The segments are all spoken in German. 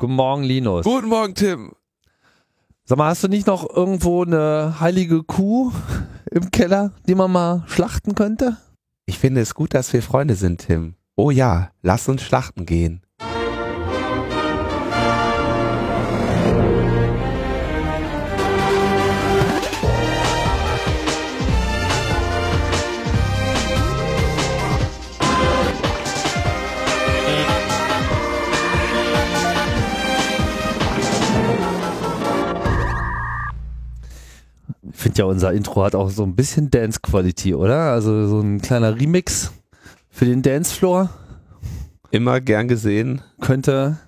Guten Morgen, Linus. Guten Morgen, Tim. Sag mal, hast du nicht noch irgendwo eine heilige Kuh im Keller, die man mal schlachten könnte? Ich finde es gut, dass wir Freunde sind, Tim. Oh ja, lass uns schlachten gehen. Finde ja, unser Intro hat auch so ein bisschen Dance-Quality, oder? Also so ein kleiner Remix für den Dancefloor Immer gern gesehen. könnte,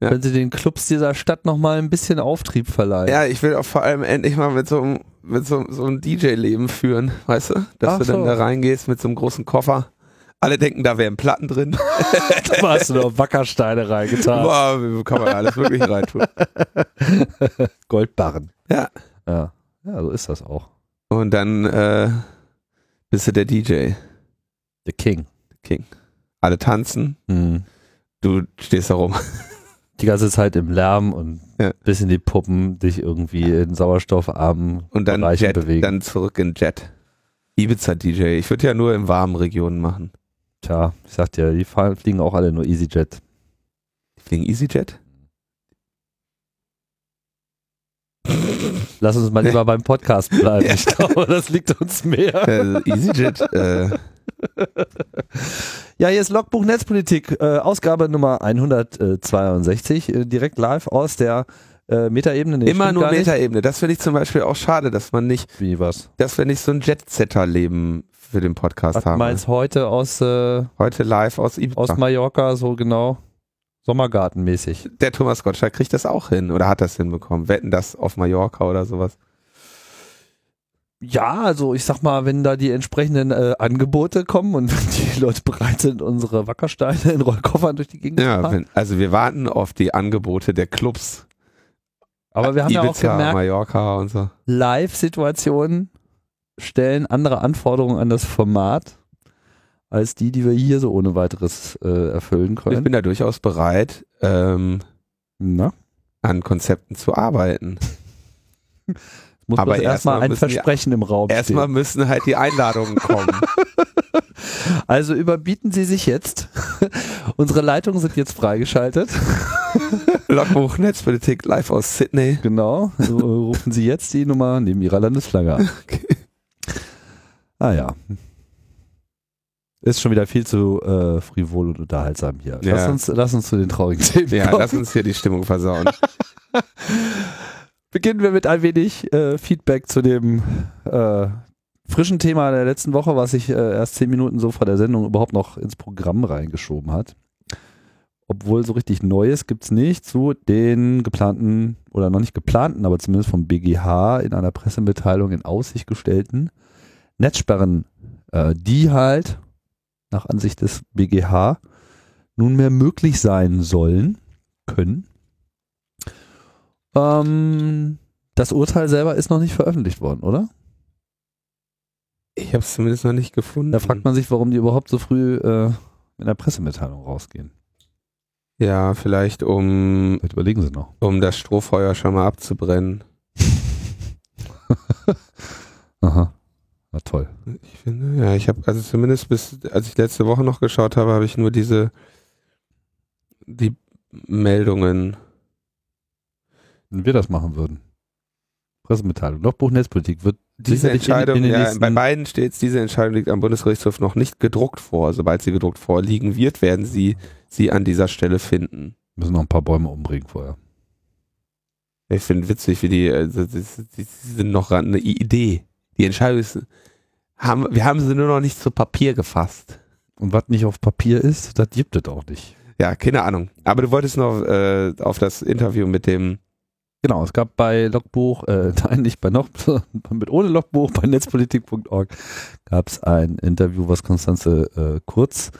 Ja. könnte den Clubs dieser Stadt nochmal ein bisschen Auftrieb verleihen. Ja, ich will auch vor allem endlich mal mit so einem, mit so, so einem DJ-Leben führen, weißt du? Dass Ach du dann so. da reingehst mit so einem großen Koffer. Alle denken, da wären Platten drin. da hast du noch Wackersteine reingetan. Boah, wie kann man da alles wirklich reintun? Goldbarren. Ja. Ja. Ja, so ist das auch. Und dann äh, bist du der DJ, The King. King. Alle tanzen, Mhm. du stehst da rum. Die ganze Zeit im Lärm und Ja. bis in die Puppen dich irgendwie in sauerstoffarmen Und dann Bereichen Jet, bewegen. dann zurück in Jet. Ibiza-DJ. Ich würde ja nur in warmen Regionen machen. Tja, ich sag dir, die fliegen auch alle nur EasyJet. Fliegen EasyJet? Lass uns mal lieber beim Podcast bleiben. Ich glaube, das liegt uns mehr. Äh, EasyJet, äh, Ja, hier ist Logbuch Netzpolitik, äh, Ausgabe Nummer 162, äh, direkt live aus der äh, Metaebene. Nee, immer nur. Metaebene. Das finde ich zum Beispiel auch schade, dass man nicht, Wie was? dass wir nicht so ein Jet-Setter-Leben für den Podcast Was haben. meinst heute aus, äh, Heute live aus Ibiza. aus Mallorca, so genau Sommergartenmäßig? Der Thomas Gottschalk kriegt das auch hin oder hat das hinbekommen. Wetten das auf Mallorca oder sowas. Ja, also ich sag mal, wenn da die entsprechenden äh, Angebote kommen und die Leute bereit sind, unsere Wackersteine in Rollkoffern durch die Gegend zu Ja, fahren. wenn, also wir warten auf die Angebote der Clubs. Aber wir haben ja auch Ibiza, gemerkt, Mallorca und so. Live-Situationen stellen andere Anforderungen an das Format als die, die wir hier so ohne weiteres äh, erfüllen Ich können. bin da durchaus bereit, ähm, an Konzepten zu arbeiten. Muss Aber erstmal erstmal ein Versprechen im Raum Erstmal müssen halt die Einladungen kommen. Also überbieten Sie sich jetzt. Unsere Leitungen sind jetzt freigeschaltet. Logbuch Netzpolitik live aus Sydney. Genau. So, rufen Sie jetzt die Nummer neben Ihrer Landesflagge an. Ah ja. Ist schon wieder viel zu äh, frivol und unterhaltsam hier. Lass, Ja. uns, lass uns zu den traurigen Themen Ja, kommen. lass uns hier die Stimmung versauen. Beginnen wir mit ein wenig äh, Feedback zu dem äh, frischen Thema der letzten Woche, was sich äh, erst zehn Minuten so vor der Sendung überhaupt noch ins Programm reingeschoben hat. Obwohl so richtig Neues gibt's nicht zu den geplanten oder noch nicht geplanten, aber zumindest vom BGH in einer Pressemitteilung in Aussicht gestellten Netzsperren, äh, die halt nach Ansicht des BGH nunmehr möglich sein sollen, können. Ähm, das Urteil selber ist noch nicht veröffentlicht worden, oder? Ich habe es zumindest noch nicht gefunden. Da fragt man sich, warum die überhaupt so früh äh, in der Pressemitteilung rausgehen. ja, vielleicht um, Vielleicht überlegen sie noch. um das Strohfeuer schon mal abzubrennen. Aha. Na toll. Ich finde, ja, ich habe also zumindest bis, als ich letzte Woche noch geschaut habe, habe ich nur diese, die Meldungen. Wenn wir das machen würden. Pressemitteilung. Logbuch Netzpolitik wird Diese Entscheidung, in, in ja, bei beiden steht diese Entscheidung liegt am Bundesgerichtshof noch nicht gedruckt vor. Sobald sie gedruckt vorliegen wird, werden sie sie an dieser Stelle finden. müssen noch ein paar Bäume umbringen vorher. Ich finde witzig, wie die, also, die, die sind noch ran- eine Idee. Die Entscheidung ist, haben, wir haben sie nur noch nicht zu Papier gefasst. Und was nicht auf Papier ist, das gibt es auch nicht. Ja, keine Ahnung. Aber du wolltest noch äh, auf das Interview mit dem, Genau, es gab bei Logbuch, äh, nein, nicht bei noch, mit ohne Logbuch, bei netzpolitik.org gab es ein Interview, was Konstanze äh, Kurz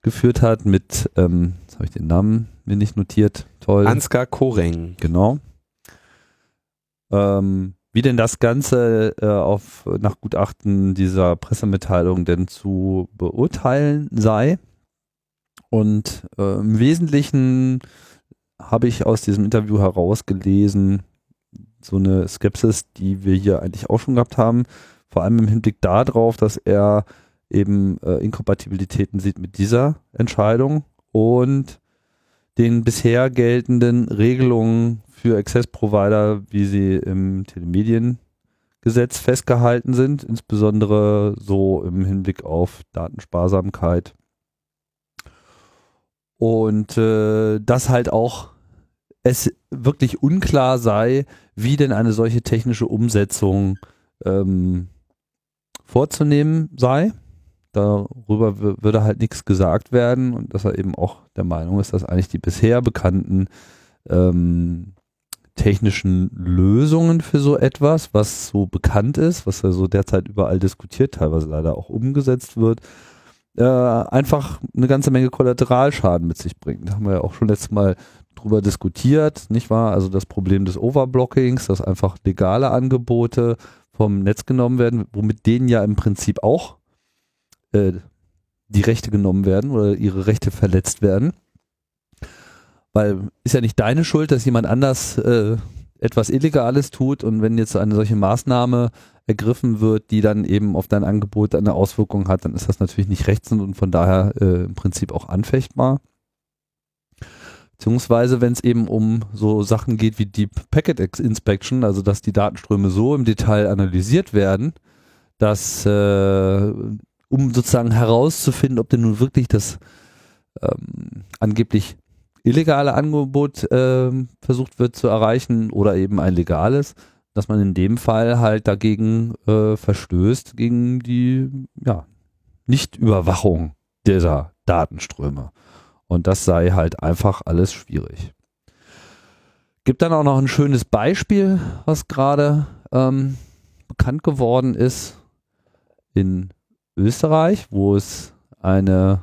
geführt hat mit, ähm, jetzt habe ich den Namen mir nicht notiert, toll. Ansgar Koreng. Genau. Ähm, wie denn das Ganze äh, auf, nach Gutachten dieser Pressemitteilung denn zu beurteilen sei. Und äh, im Wesentlichen habe ich aus diesem Interview herausgelesen, so eine Skepsis, die wir hier eigentlich auch schon gehabt haben, vor allem im Hinblick darauf, dass er eben äh, Inkompatibilitäten sieht mit dieser Entscheidung und den bisher geltenden Regelungen für Access Provider, wie sie im Telemediengesetz festgehalten sind, insbesondere so im Hinblick auf Datensparsamkeit. Und äh, dass halt auch es wirklich unklar sei, wie denn eine solche technische Umsetzung ähm, vorzunehmen sei. Darüber würde halt nichts gesagt werden und dass er eben auch der Meinung ist, dass eigentlich die bisher bekannten ähm, technischen Lösungen für so etwas, was so bekannt ist, was ja so derzeit überall diskutiert, teilweise leider auch umgesetzt wird, äh, einfach eine ganze Menge Kollateralschaden mit sich bringt. Da haben wir ja auch schon letztes Mal drüber diskutiert, nicht wahr? Also das Problem des Overblockings, dass einfach legale Angebote vom Netz genommen werden, womit denen ja im Prinzip auch äh, die Rechte genommen werden oder ihre Rechte verletzt werden. Weil ist ja nicht deine Schuld, dass jemand anders äh, etwas Illegales tut und wenn jetzt eine solche Maßnahme ergriffen wird, die dann eben auf dein Angebot eine Auswirkung hat, dann ist das natürlich nicht rechts und von daher äh, im Prinzip auch anfechtbar. Beziehungsweise, wenn es eben um so Sachen geht wie Deep Packet Inspection, also dass die Datenströme so im Detail analysiert werden, dass äh, um sozusagen herauszufinden, ob denn nun wirklich das ähm, angeblich illegale Angebot äh, versucht wird zu erreichen oder eben ein legales, dass man in dem Fall halt dagegen äh, verstößt, gegen die ja, Nichtüberwachung dieser Datenströme. Und das sei halt einfach alles schwierig. Gibt dann auch noch ein schönes Beispiel, was gerade ähm, bekannt geworden ist in Österreich, wo es eine,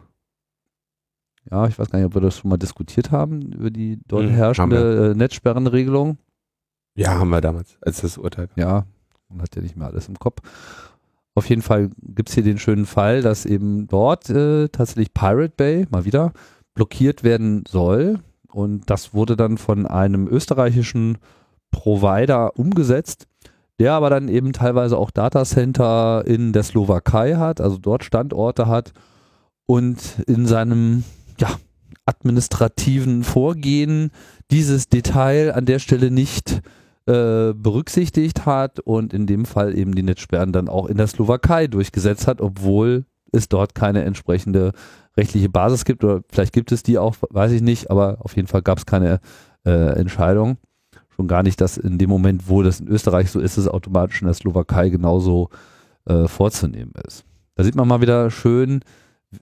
ja, ich weiß gar nicht, ob wir das schon mal diskutiert haben, über die dort mhm, herrschende äh, Netzsperrenregelung. Ja, haben wir damals, als das Urteil kam. Ja, man hat ja nicht mehr alles im Kopf. Auf jeden Fall gibt es hier den schönen Fall, dass eben dort äh, tatsächlich Pirate Bay mal wieder blockiert werden soll. Und das wurde dann von einem österreichischen Provider umgesetzt der aber dann eben teilweise auch Datacenter in der Slowakei hat, also dort Standorte hat und in seinem ja, administrativen Vorgehen dieses Detail an der Stelle nicht äh, berücksichtigt hat und in dem Fall eben die Netzsperren dann auch in der Slowakei durchgesetzt hat, obwohl es dort keine entsprechende rechtliche Basis gibt oder vielleicht gibt es die auch, weiß ich nicht, aber auf jeden Fall gab es keine äh, Entscheidung. Schon gar nicht, dass in dem Moment, wo das in Österreich so ist, es automatisch in der Slowakei genauso äh, vorzunehmen ist. Da sieht man mal wieder schön,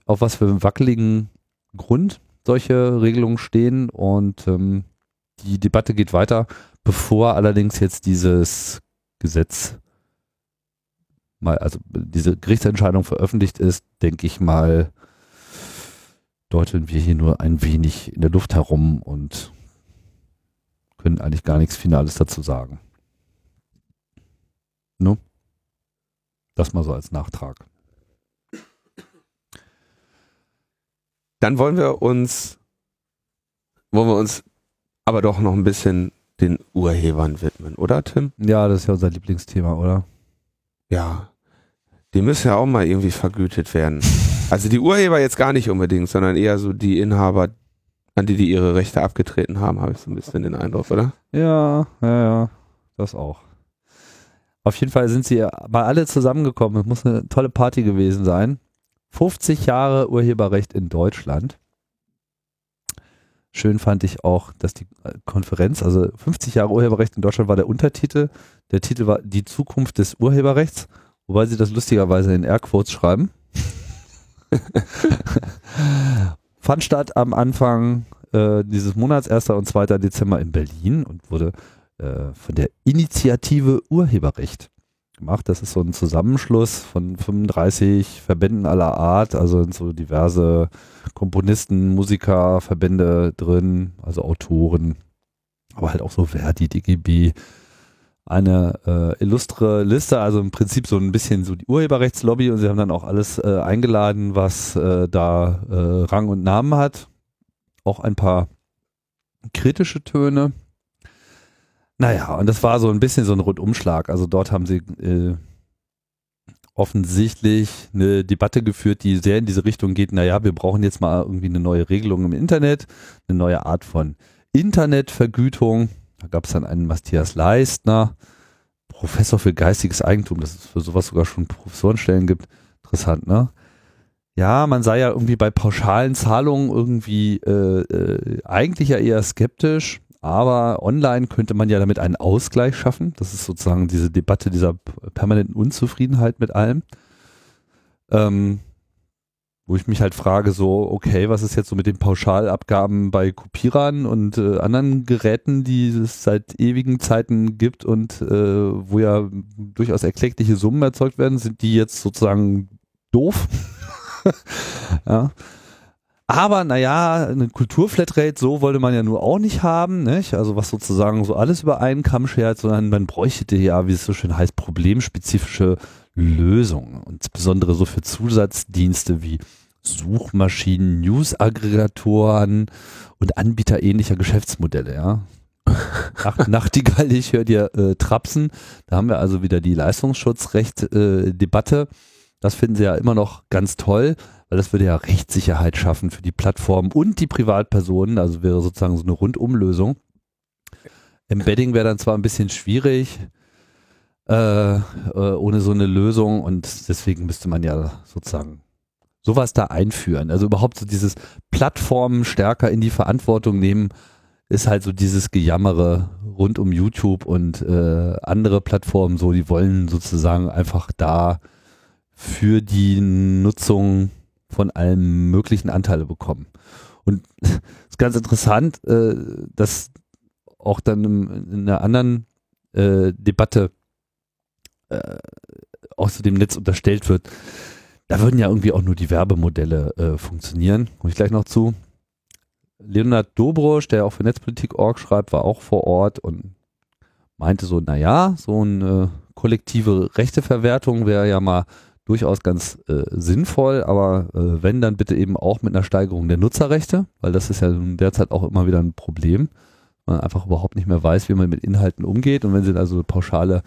auf was für einem wackeligen Grund solche Regelungen stehen und ähm, die Debatte geht weiter, bevor allerdings jetzt dieses Gesetz mal, also diese Gerichtsentscheidung veröffentlicht ist, denke ich mal, deuteln wir hier nur ein wenig in der Luft herum und können eigentlich gar nichts Finales dazu sagen. Ne? Das mal so als Nachtrag. Dann wollen wir uns, wollen wir uns aber doch noch ein bisschen den Urhebern widmen, oder Tim? Ja, das ist ja unser Lieblingsthema, oder? Ja. Die müssen ja auch mal irgendwie vergütet werden. Also die Urheber jetzt gar nicht unbedingt, sondern eher so die Inhaber an die, die ihre Rechte abgetreten haben, habe ich so ein bisschen den Eindruck, oder? Ja, ja, ja, das auch. Auf jeden Fall sind sie mal alle zusammengekommen. Es muss eine tolle Party gewesen sein. 50 Jahre Urheberrecht in Deutschland. Schön fand ich auch, dass die Konferenz, also 50 Jahre Urheberrecht in Deutschland war der Untertitel. Der Titel war Die Zukunft des Urheberrechts, wobei sie das lustigerweise in Airquotes schreiben. fand statt am Anfang äh, dieses Monats, 1. und 2. Dezember in Berlin und wurde äh, von der Initiative Urheberrecht gemacht. Das ist so ein Zusammenschluss von 35 Verbänden aller Art, also sind so diverse Komponisten, Musiker, Verbände drin, also Autoren, aber halt auch so Verdi, DGB, eine äh, illustre Liste, also im Prinzip so ein bisschen so die Urheberrechtslobby und sie haben dann auch alles äh, eingeladen, was äh, da äh, Rang und Namen hat. Auch ein paar kritische Töne. Naja, und das war so ein bisschen so ein Rundumschlag. Also dort haben sie äh, offensichtlich eine Debatte geführt, die sehr in diese Richtung geht, naja, wir brauchen jetzt mal irgendwie eine neue Regelung im Internet, eine neue Art von Internetvergütung. Da gab es dann einen Matthias Leistner, Professor für geistiges Eigentum, dass es für sowas sogar schon Professorenstellen gibt. Interessant, ne? Ja, man sei ja irgendwie bei pauschalen Zahlungen irgendwie äh, äh, eigentlich ja eher skeptisch, aber online könnte man ja damit einen Ausgleich schaffen. Das ist sozusagen diese Debatte dieser permanenten Unzufriedenheit mit allem. Ähm, wo ich mich halt frage, so, okay, was ist jetzt so mit den Pauschalabgaben bei Kopierern und äh, anderen Geräten, die es seit ewigen Zeiten gibt und äh, wo ja durchaus erkleckliche Summen erzeugt werden, sind die jetzt sozusagen doof? ja. Aber naja, eine Kulturflatrate, so wollte man ja nur auch nicht haben, nicht? Also was sozusagen so alles über einen Kamm schert, sondern man bräuchte ja, wie es so schön heißt, problemspezifische Lösungen. Und insbesondere so für Zusatzdienste wie Suchmaschinen, News-Aggregatoren und Anbieter ähnlicher Geschäftsmodelle, ja. Nach, Nachtigall, ich höre dir äh, Trapsen. Da haben wir also wieder die Leistungsschutzrecht-Debatte. Äh, das finden sie ja immer noch ganz toll weil das würde ja Rechtssicherheit schaffen für die Plattformen und die Privatpersonen, also wäre sozusagen so eine Rundumlösung. Embedding wäre dann zwar ein bisschen schwierig äh, äh, ohne so eine Lösung und deswegen müsste man ja sozusagen sowas da einführen. Also überhaupt so dieses Plattformen stärker in die Verantwortung nehmen, ist halt so dieses Gejammere rund um YouTube und äh, andere Plattformen so, die wollen sozusagen einfach da für die Nutzung von allem möglichen Anteile bekommen. Und es ist ganz interessant, äh, dass auch dann in einer anderen äh, Debatte äh, zu dem Netz unterstellt wird, da würden ja irgendwie auch nur die Werbemodelle äh, funktionieren. Komme ich gleich noch zu. Leonard Dobrosch, der auch für Netzpolitik.org schreibt, war auch vor Ort und meinte so, naja, so eine kollektive Rechteverwertung wäre ja mal durchaus ganz äh, sinnvoll, aber äh, wenn, dann bitte eben auch mit einer Steigerung der Nutzerrechte, weil das ist ja derzeit auch immer wieder ein Problem. Man einfach überhaupt nicht mehr weiß, wie man mit Inhalten umgeht. Und wenn sie also pauschale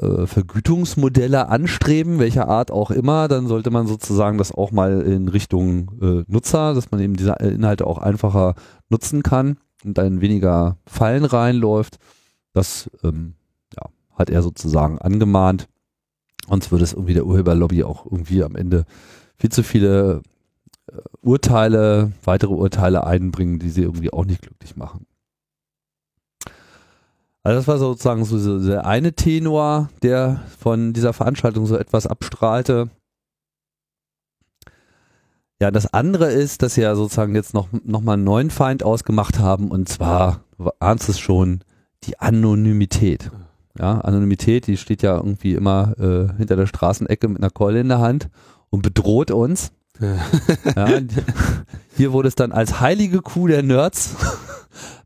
äh, Vergütungsmodelle anstreben, welcher Art auch immer, dann sollte man sozusagen das auch mal in Richtung äh, Nutzer, dass man eben diese Inhalte auch einfacher nutzen kann und dann weniger Fallen reinläuft. Das ähm, ja, hat er sozusagen angemahnt. Sonst würde es irgendwie der Urheberlobby auch irgendwie am Ende viel zu viele äh, Urteile, weitere Urteile einbringen, die sie irgendwie auch nicht glücklich machen. Also das war sozusagen so der eine Tenor, der von dieser Veranstaltung so etwas abstrahlte. Ja, das andere ist, dass sie ja sozusagen jetzt noch, noch mal einen neuen Feind ausgemacht haben und zwar, du ahnst es schon, die Anonymität. Ja, Anonymität, die steht ja irgendwie immer äh, hinter der Straßenecke mit einer Keule in der Hand und bedroht uns. Ja. ja, hier wurde es dann als heilige Kuh der Nerds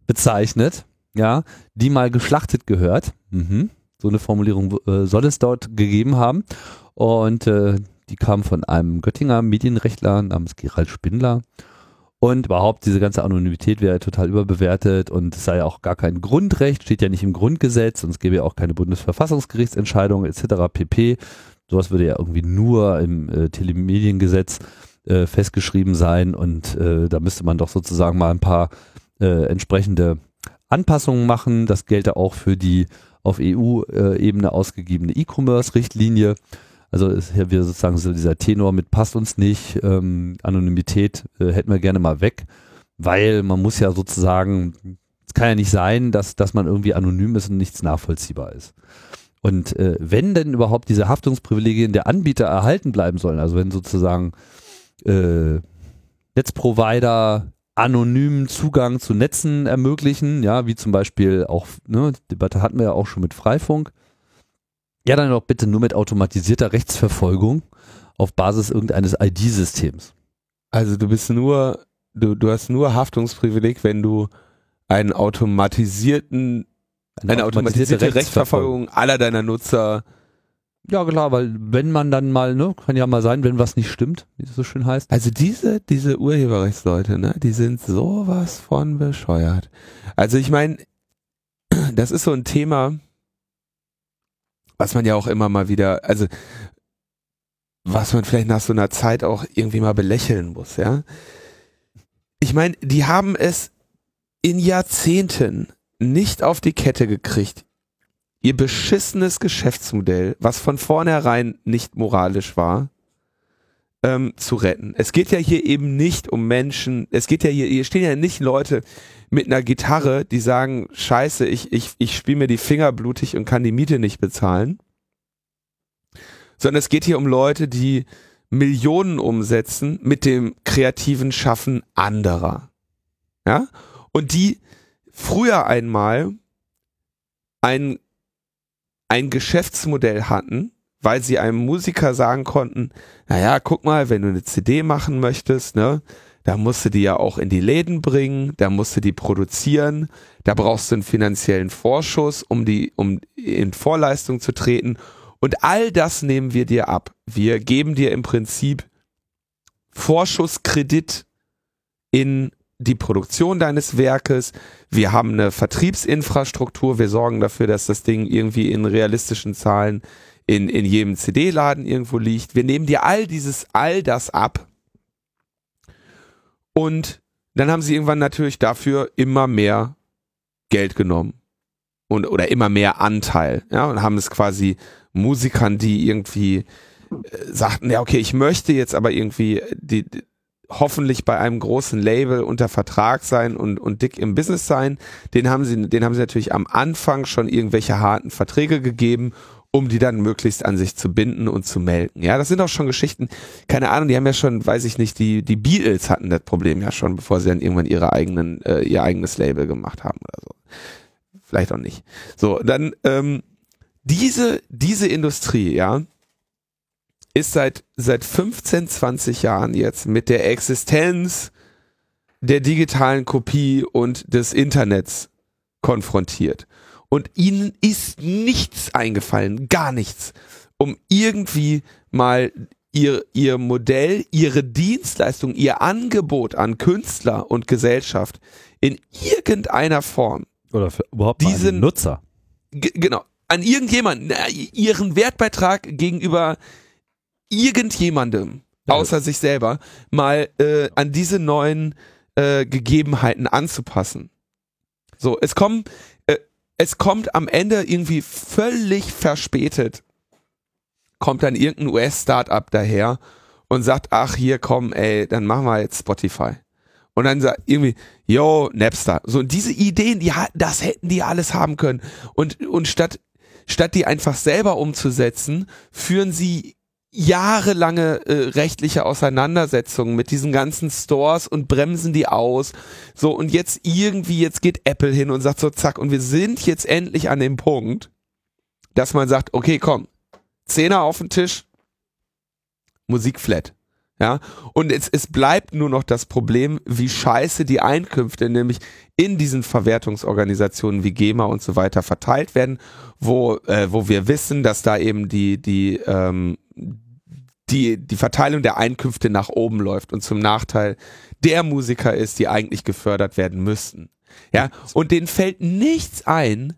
bezeichnet, ja, die mal geschlachtet gehört. Mhm. So eine Formulierung äh, soll es dort gegeben haben. Und äh, die kam von einem Göttinger Medienrechtler namens Gerald Spindler. Und überhaupt diese ganze Anonymität wäre total überbewertet und es sei ja auch gar kein Grundrecht, steht ja nicht im Grundgesetz und es gäbe ja auch keine Bundesverfassungsgerichtsentscheidung etc. pp. Sowas würde ja irgendwie nur im äh, Telemediengesetz äh, festgeschrieben sein und äh, da müsste man doch sozusagen mal ein paar äh, entsprechende Anpassungen machen. Das gelte auch für die auf EU-Ebene ausgegebene E-Commerce-Richtlinie. Also ist ja wieder sozusagen so dieser Tenor mit passt uns nicht, ähm, Anonymität äh, hätten wir gerne mal weg, weil man muss ja sozusagen, es kann ja nicht sein, dass, dass man irgendwie anonym ist und nichts nachvollziehbar ist. Und äh, wenn denn überhaupt diese Haftungsprivilegien der Anbieter erhalten bleiben sollen, also wenn sozusagen äh, Netzprovider anonymen Zugang zu Netzen ermöglichen, ja, wie zum Beispiel auch, ne, Debatte hatten wir ja auch schon mit Freifunk, ja, dann doch bitte nur mit automatisierter Rechtsverfolgung auf Basis irgendeines ID-Systems. Also du bist nur, du, du hast nur Haftungsprivileg, wenn du einen automatisierten, eine, eine automatisierte, automatisierte Rechtsverfolgung aller deiner Nutzer Ja, klar, weil wenn man dann mal, ne, kann ja mal sein, wenn was nicht stimmt, wie es so schön heißt. Also diese, diese Urheberrechtsleute, ne, die sind sowas von bescheuert. Also ich meine, das ist so ein Thema, was man ja auch immer mal wieder, also was man vielleicht nach so einer Zeit auch irgendwie mal belächeln muss, ja. Ich meine, die haben es in Jahrzehnten nicht auf die Kette gekriegt, ihr beschissenes Geschäftsmodell, was von vornherein nicht moralisch war, ähm, zu retten. Es geht ja hier eben nicht um Menschen, es geht ja hier, hier stehen ja nicht Leute mit einer Gitarre, die sagen, scheiße, ich, ich, ich spiele mir die Finger blutig und kann die Miete nicht bezahlen. Sondern es geht hier um Leute, die Millionen umsetzen mit dem kreativen Schaffen anderer. Ja? Und die früher einmal ein, ein Geschäftsmodell hatten, weil sie einem Musiker sagen konnten, naja, guck mal, wenn du eine CD machen möchtest, ne, da musst du die ja auch in die Läden bringen, da musst du die produzieren, da brauchst du einen finanziellen Vorschuss, um die, um in Vorleistung zu treten. Und all das nehmen wir dir ab. Wir geben dir im Prinzip Vorschusskredit in die Produktion deines Werkes, wir haben eine Vertriebsinfrastruktur, wir sorgen dafür, dass das Ding irgendwie in realistischen Zahlen in, in jedem CD-Laden irgendwo liegt. Wir nehmen dir all dieses, all das ab. Und dann haben sie irgendwann natürlich dafür immer mehr Geld genommen. Und, oder immer mehr Anteil, ja, und haben es quasi Musikern, die irgendwie äh, sagten, ja, okay, ich möchte jetzt aber irgendwie die, hoffentlich bei einem großen Label unter Vertrag sein und, und dick im Business sein. Den haben sie, den haben sie natürlich am Anfang schon irgendwelche harten Verträge gegeben, um die dann möglichst an sich zu binden und zu melken. Ja, das sind auch schon Geschichten, keine Ahnung, die haben ja schon, weiß ich nicht, die, die Beatles hatten das Problem ja schon, bevor sie dann irgendwann ihre eigenen, äh, ihr eigenes Label gemacht haben oder so. Vielleicht auch nicht. So, dann, ähm, diese, diese Industrie, ja, ist seit, seit 15, 20 Jahren jetzt mit der Existenz der digitalen Kopie und des Internets konfrontiert. Und ihnen ist nichts eingefallen, gar nichts, um irgendwie mal ihr, ihr Modell, ihre Dienstleistung, ihr Angebot an Künstler und Gesellschaft in irgendeiner Form oder für überhaupt diesen Nutzer genau an irgendjemanden ihren Wertbeitrag gegenüber irgendjemandem außer sich selber mal äh, an diese neuen äh, Gegebenheiten anzupassen. So, es kommen, äh, es kommt am Ende irgendwie völlig verspätet, kommt dann irgendein US-Startup daher und sagt, ach hier komm, ey, dann machen wir jetzt Spotify. Und dann sagt irgendwie, yo, Napster. So, und diese Ideen, die das hätten die alles haben können. Und, und statt, statt die einfach selber umzusetzen, führen sie jahrelange äh, rechtliche Auseinandersetzungen mit diesen ganzen Stores und bremsen die aus. So, und jetzt irgendwie, jetzt geht Apple hin und sagt so, zack, und wir sind jetzt endlich an dem Punkt, dass man sagt, okay, komm, Zehner auf den Tisch, Musik flat. Ja, und es, es bleibt nur noch das Problem, wie scheiße die Einkünfte nämlich in diesen Verwertungsorganisationen wie GEMA und so weiter verteilt werden, wo, äh, wo wir wissen, dass da eben die, die, ähm, die, die Verteilung der Einkünfte nach oben läuft und zum Nachteil der Musiker ist, die eigentlich gefördert werden müssten. Ja, und denen fällt nichts ein,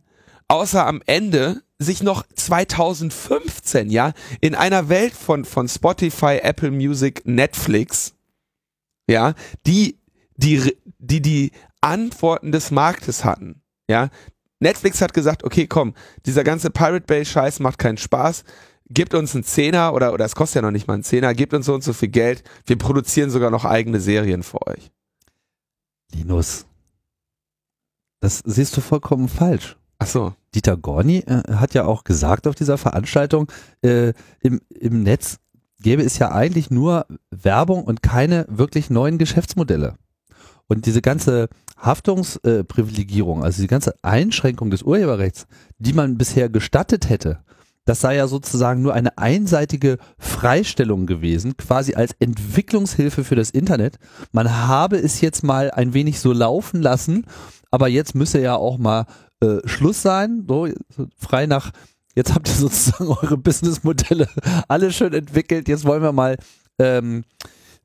außer am Ende sich noch 2015, ja, in einer Welt von, von Spotify, Apple Music, Netflix, ja, die, die, die, die Antworten des Marktes hatten, ja. Netflix hat gesagt, okay, komm, dieser ganze Pirate Bay Scheiß macht keinen Spaß. Gebt uns einen Zehner oder, oder es kostet ja noch nicht mal einen Zehner, gebt uns so und so viel Geld. Wir produzieren sogar noch eigene Serien für euch. Linus, das siehst du vollkommen falsch. Ach so. Dieter Gorni äh, hat ja auch gesagt auf dieser Veranstaltung, äh, im, im Netz gäbe es ja eigentlich nur Werbung und keine wirklich neuen Geschäftsmodelle. Und diese ganze Haftungsprivilegierung, äh, also die ganze Einschränkung des Urheberrechts, die man bisher gestattet hätte, das sei ja sozusagen nur eine einseitige Freistellung gewesen, quasi als Entwicklungshilfe für das Internet. Man habe es jetzt mal ein wenig so laufen lassen, aber jetzt müsse ja auch mal äh, Schluss sein, so frei nach jetzt habt ihr sozusagen eure Businessmodelle alle schön entwickelt, jetzt wollen wir mal ähm,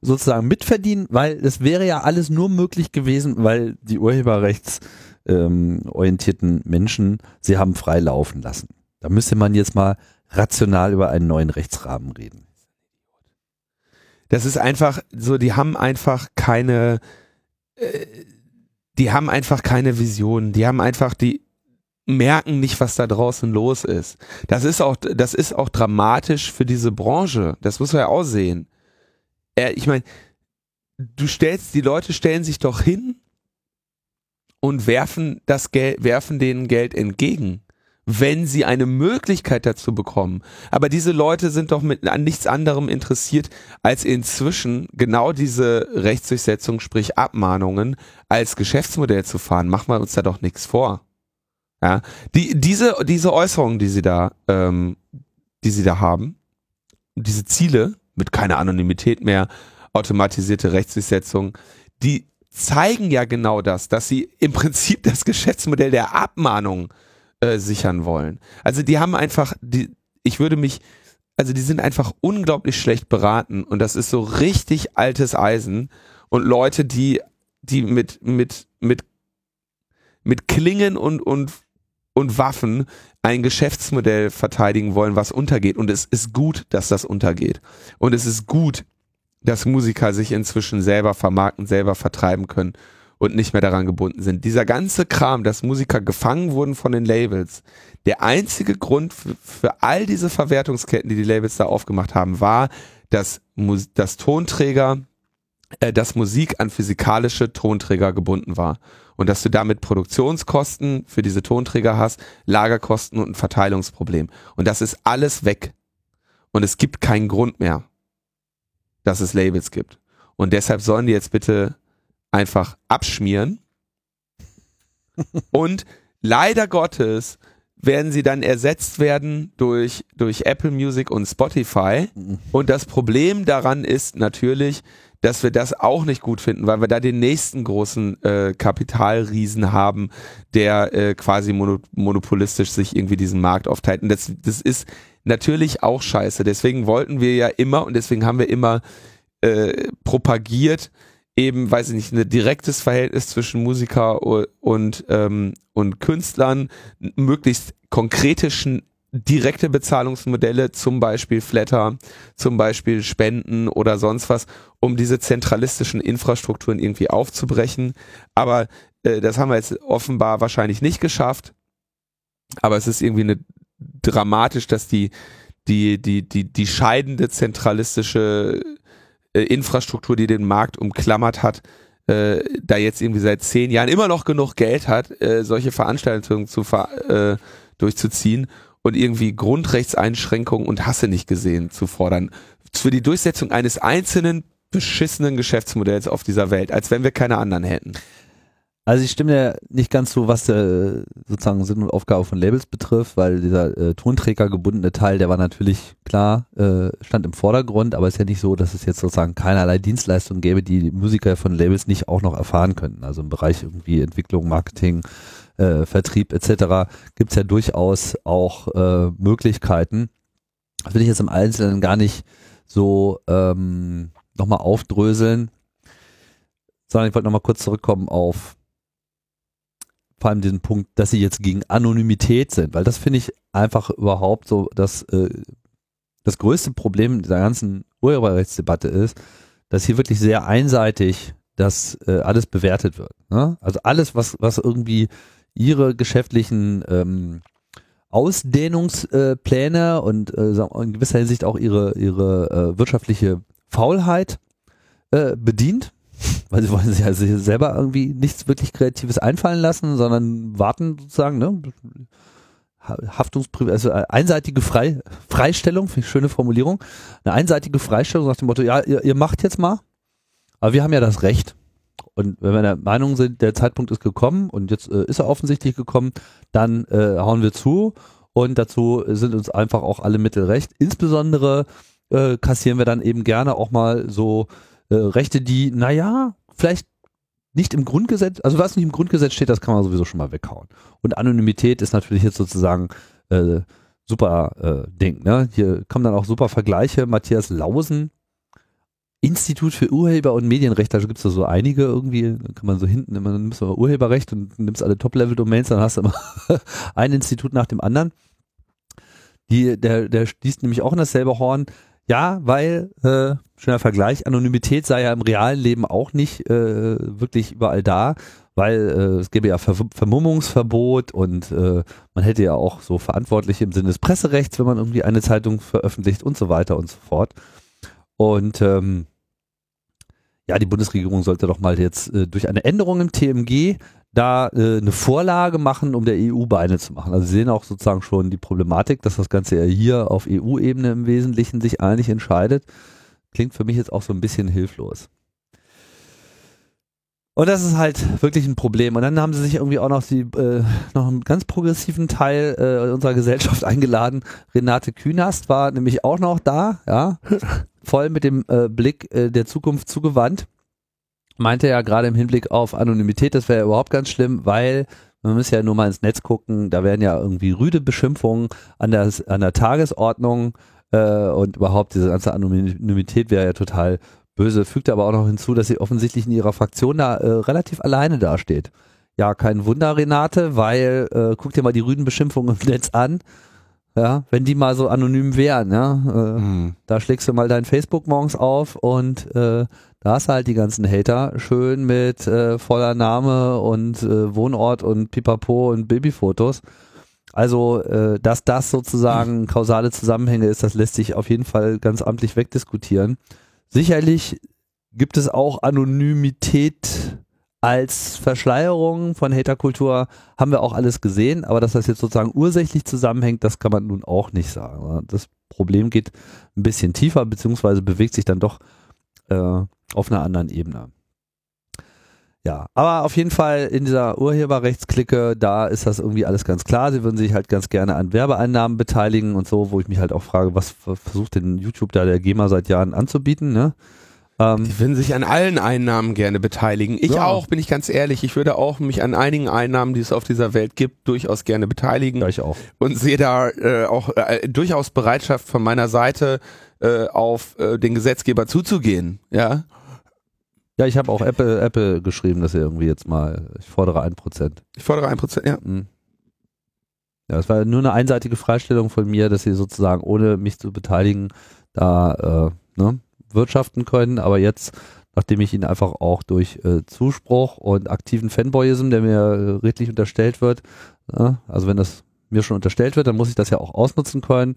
sozusagen mitverdienen, weil es wäre ja alles nur möglich gewesen, weil die urheberrechtsorientierten ähm, Menschen sie haben frei laufen lassen. Da müsste man jetzt mal rational über einen neuen Rechtsrahmen reden. Das ist einfach so, die haben einfach keine, äh, die haben einfach keine Vision. Die haben einfach, die merken nicht, was da draußen los ist. Das ist auch, das ist auch dramatisch für diese Branche. Das muss man ja auch sehen. Äh, ich meine, du stellst, die Leute stellen sich doch hin und werfen das Geld, werfen denen Geld entgegen wenn sie eine Möglichkeit dazu bekommen. Aber diese Leute sind doch mit an nichts anderem interessiert, als inzwischen genau diese Rechtsdurchsetzung, sprich Abmahnungen, als Geschäftsmodell zu fahren. Machen wir uns da doch nichts vor. Ja, die, diese, diese Äußerungen, die sie da, ähm, die sie da haben, diese Ziele mit keiner Anonymität mehr, automatisierte Rechtsdurchsetzung, die zeigen ja genau das, dass sie im Prinzip das Geschäftsmodell der Abmahnung äh, sichern wollen. Also die haben einfach, die, ich würde mich, also die sind einfach unglaublich schlecht beraten und das ist so richtig altes Eisen und Leute, die, die mit, mit, mit, mit Klingen und, und, und Waffen ein Geschäftsmodell verteidigen wollen, was untergeht. Und es ist gut, dass das untergeht. Und es ist gut, dass Musiker sich inzwischen selber vermarkten, selber vertreiben können und nicht mehr daran gebunden sind. Dieser ganze Kram, dass Musiker gefangen wurden von den Labels, der einzige Grund für, für all diese Verwertungsketten, die die Labels da aufgemacht haben, war, dass, dass Tonträger, äh, dass Musik an physikalische Tonträger gebunden war. Und dass du damit Produktionskosten für diese Tonträger hast, Lagerkosten und ein Verteilungsproblem. Und das ist alles weg. Und es gibt keinen Grund mehr, dass es Labels gibt. Und deshalb sollen die jetzt bitte einfach abschmieren. und leider Gottes werden sie dann ersetzt werden durch, durch Apple Music und Spotify. Mhm. Und das Problem daran ist natürlich, dass wir das auch nicht gut finden, weil wir da den nächsten großen äh, Kapitalriesen haben, der äh, quasi mono monopolistisch sich irgendwie diesen Markt aufteilt. Und das, das ist natürlich auch scheiße. Deswegen wollten wir ja immer und deswegen haben wir immer äh, propagiert, eben, weiß ich nicht, ein direktes Verhältnis zwischen Musiker und, ähm, und Künstlern, möglichst konkrete, direkte Bezahlungsmodelle, zum Beispiel Flatter, zum Beispiel Spenden oder sonst was, um diese zentralistischen Infrastrukturen irgendwie aufzubrechen. Aber äh, das haben wir jetzt offenbar wahrscheinlich nicht geschafft. Aber es ist irgendwie eine, dramatisch, dass die, die, die, die, die scheidende zentralistische äh, Infrastruktur, die den Markt umklammert hat, äh, da jetzt irgendwie seit zehn Jahren immer noch genug Geld hat, äh, solche Veranstaltungen zu ver äh, durchzuziehen und irgendwie Grundrechtseinschränkungen und Hasse nicht gesehen zu fordern. Für die Durchsetzung eines einzelnen beschissenen Geschäftsmodells auf dieser Welt, als wenn wir keine anderen hätten. Also ich stimme ja nicht ganz so, was äh, sozusagen Sinn und Aufgabe von Labels betrifft, weil dieser äh, Tonträger gebundene Teil, der war natürlich klar, äh, stand im Vordergrund, aber es ist ja nicht so, dass es jetzt sozusagen keinerlei Dienstleistungen gäbe, die, die Musiker von Labels nicht auch noch erfahren könnten. Also im Bereich irgendwie Entwicklung, Marketing, äh, Vertrieb etc. gibt es ja durchaus auch äh, Möglichkeiten. Das will ich jetzt im Einzelnen gar nicht so ähm, nochmal aufdröseln, sondern ich wollte nochmal kurz zurückkommen auf vor allem diesen Punkt, dass sie jetzt gegen Anonymität sind, weil das finde ich einfach überhaupt so, dass äh, das größte Problem dieser ganzen Urheberrechtsdebatte ist, dass hier wirklich sehr einseitig das äh, alles bewertet wird. Ne? Also alles, was, was irgendwie ihre geschäftlichen ähm, Ausdehnungspläne und äh, in gewisser Hinsicht auch ihre, ihre äh, wirtschaftliche Faulheit äh, bedient, weil sie wollen sich also selber irgendwie nichts wirklich Kreatives einfallen lassen, sondern warten sozusagen, ne? Haftungsprivat, also einseitige Frei Freistellung, schöne Formulierung, eine einseitige Freistellung nach dem Motto, ja, ihr, ihr macht jetzt mal, aber wir haben ja das Recht. Und wenn wir der Meinung sind, der Zeitpunkt ist gekommen und jetzt äh, ist er offensichtlich gekommen, dann äh, hauen wir zu und dazu sind uns einfach auch alle Mittel recht. Insbesondere äh, kassieren wir dann eben gerne auch mal so äh, Rechte, die, naja, vielleicht nicht im Grundgesetz, also was nicht im Grundgesetz steht, das kann man sowieso schon mal weghauen. Und Anonymität ist natürlich jetzt sozusagen äh, super äh, Ding. Ne? Hier kommen dann auch super Vergleiche. Matthias Lausen, Institut für Urheber und Medienrecht, da gibt es so einige irgendwie, da kann man so hinten immer, dann nimmst du Urheberrecht und nimmst alle Top-Level-Domains, dann hast du immer ein Institut nach dem anderen. Die, der, der stießt nämlich auch in dasselbe Horn. Ja, weil, äh, schöner Vergleich, Anonymität sei ja im realen Leben auch nicht äh, wirklich überall da, weil äh, es gäbe ja Ver Vermummungsverbot und äh, man hätte ja auch so Verantwortliche im Sinne des Presserechts, wenn man irgendwie eine Zeitung veröffentlicht und so weiter und so fort. Und ähm, ja, die Bundesregierung sollte doch mal jetzt äh, durch eine Änderung im TMG da äh, eine Vorlage machen, um der EU Beine zu machen. Also Sie sehen auch sozusagen schon die Problematik, dass das Ganze ja hier auf EU-Ebene im Wesentlichen sich eigentlich entscheidet. Klingt für mich jetzt auch so ein bisschen hilflos. Und das ist halt wirklich ein Problem. Und dann haben sie sich irgendwie auch noch die äh, noch einen ganz progressiven Teil äh, unserer Gesellschaft eingeladen. Renate Künast war nämlich auch noch da, ja, voll mit dem äh, Blick äh, der Zukunft zugewandt. Meinte ja gerade im Hinblick auf Anonymität, das wäre ja überhaupt ganz schlimm, weil man muss ja nur mal ins Netz gucken, da werden ja irgendwie rüde Beschimpfungen an der, an der Tagesordnung äh, und überhaupt diese ganze Anonymität wäre ja total böse. Fügt aber auch noch hinzu, dass sie offensichtlich in ihrer Fraktion da äh, relativ alleine dasteht. Ja, kein Wunder, Renate, weil äh, guck dir mal die rüden Beschimpfungen im Netz an. Ja, wenn die mal so anonym wären, ja, äh, hm. da schlägst du mal dein Facebook morgens auf und äh, da hast du halt die ganzen Hater schön mit äh, voller Name und äh, Wohnort und Pipapo und Babyfotos. Also, äh, dass das sozusagen kausale Zusammenhänge ist, das lässt sich auf jeden Fall ganz amtlich wegdiskutieren. Sicherlich gibt es auch Anonymität als Verschleierung von Haterkultur, haben wir auch alles gesehen, aber dass das jetzt sozusagen ursächlich zusammenhängt, das kann man nun auch nicht sagen. Das Problem geht ein bisschen tiefer, beziehungsweise bewegt sich dann doch äh, auf einer anderen Ebene. Ja, aber auf jeden Fall in dieser Urheberrechtsklicke, da ist das irgendwie alles ganz klar. Sie würden sich halt ganz gerne an Werbeeinnahmen beteiligen und so, wo ich mich halt auch frage, was versucht denn YouTube da der GEMA seit Jahren anzubieten, ne? Ähm, die würden sich an allen Einnahmen gerne beteiligen. Ich ja. auch, bin ich ganz ehrlich. Ich würde auch mich an einigen Einnahmen, die es auf dieser Welt gibt, durchaus gerne beteiligen. Ja, ich auch. Und sehe da äh, auch äh, durchaus Bereitschaft von meiner Seite, äh, auf äh, den Gesetzgeber zuzugehen. Ja. Ja, ich habe auch Apple, Apple geschrieben, dass er irgendwie jetzt mal, ich fordere ein Prozent. Ich fordere ein Prozent, ja. Mhm. Ja, es war nur eine einseitige Freistellung von mir, dass sie sozusagen ohne mich zu beteiligen da äh, ne, wirtschaften können. Aber jetzt, nachdem ich ihnen einfach auch durch äh, Zuspruch und aktiven Fanboyism, der mir äh, redlich unterstellt wird, äh, also wenn das mir schon unterstellt wird, dann muss ich das ja auch ausnutzen können.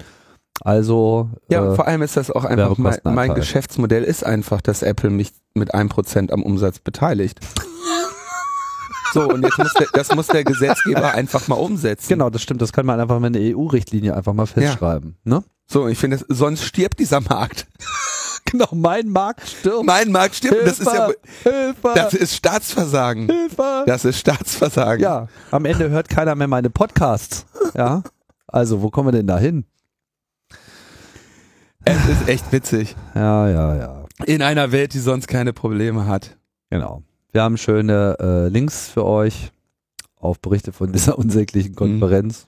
Also ja, äh, vor allem ist das auch einfach mein, mein Geschäftsmodell ist einfach, dass Apple mich mit einem Prozent am Umsatz beteiligt. So, und jetzt muss der, das muss der Gesetzgeber einfach mal umsetzen. Genau, das stimmt. Das kann man einfach mal in der EU-Richtlinie einfach mal festschreiben. Ja. Ne? So, ich finde, sonst stirbt dieser Markt. genau, mein Markt stirbt. Mein Markt stirbt. Hilfe, das ist ja, Hilfe, das ist Staatsversagen. Hilfe. Das ist Staatsversagen. Ja, am Ende hört keiner mehr meine Podcasts. Ja, also wo kommen wir denn da hin? Es ist echt witzig. Ja, ja, ja. In einer Welt, die sonst keine Probleme hat. Genau. Wir haben schöne äh, Links für euch auf Berichte von dieser unsäglichen Konferenz.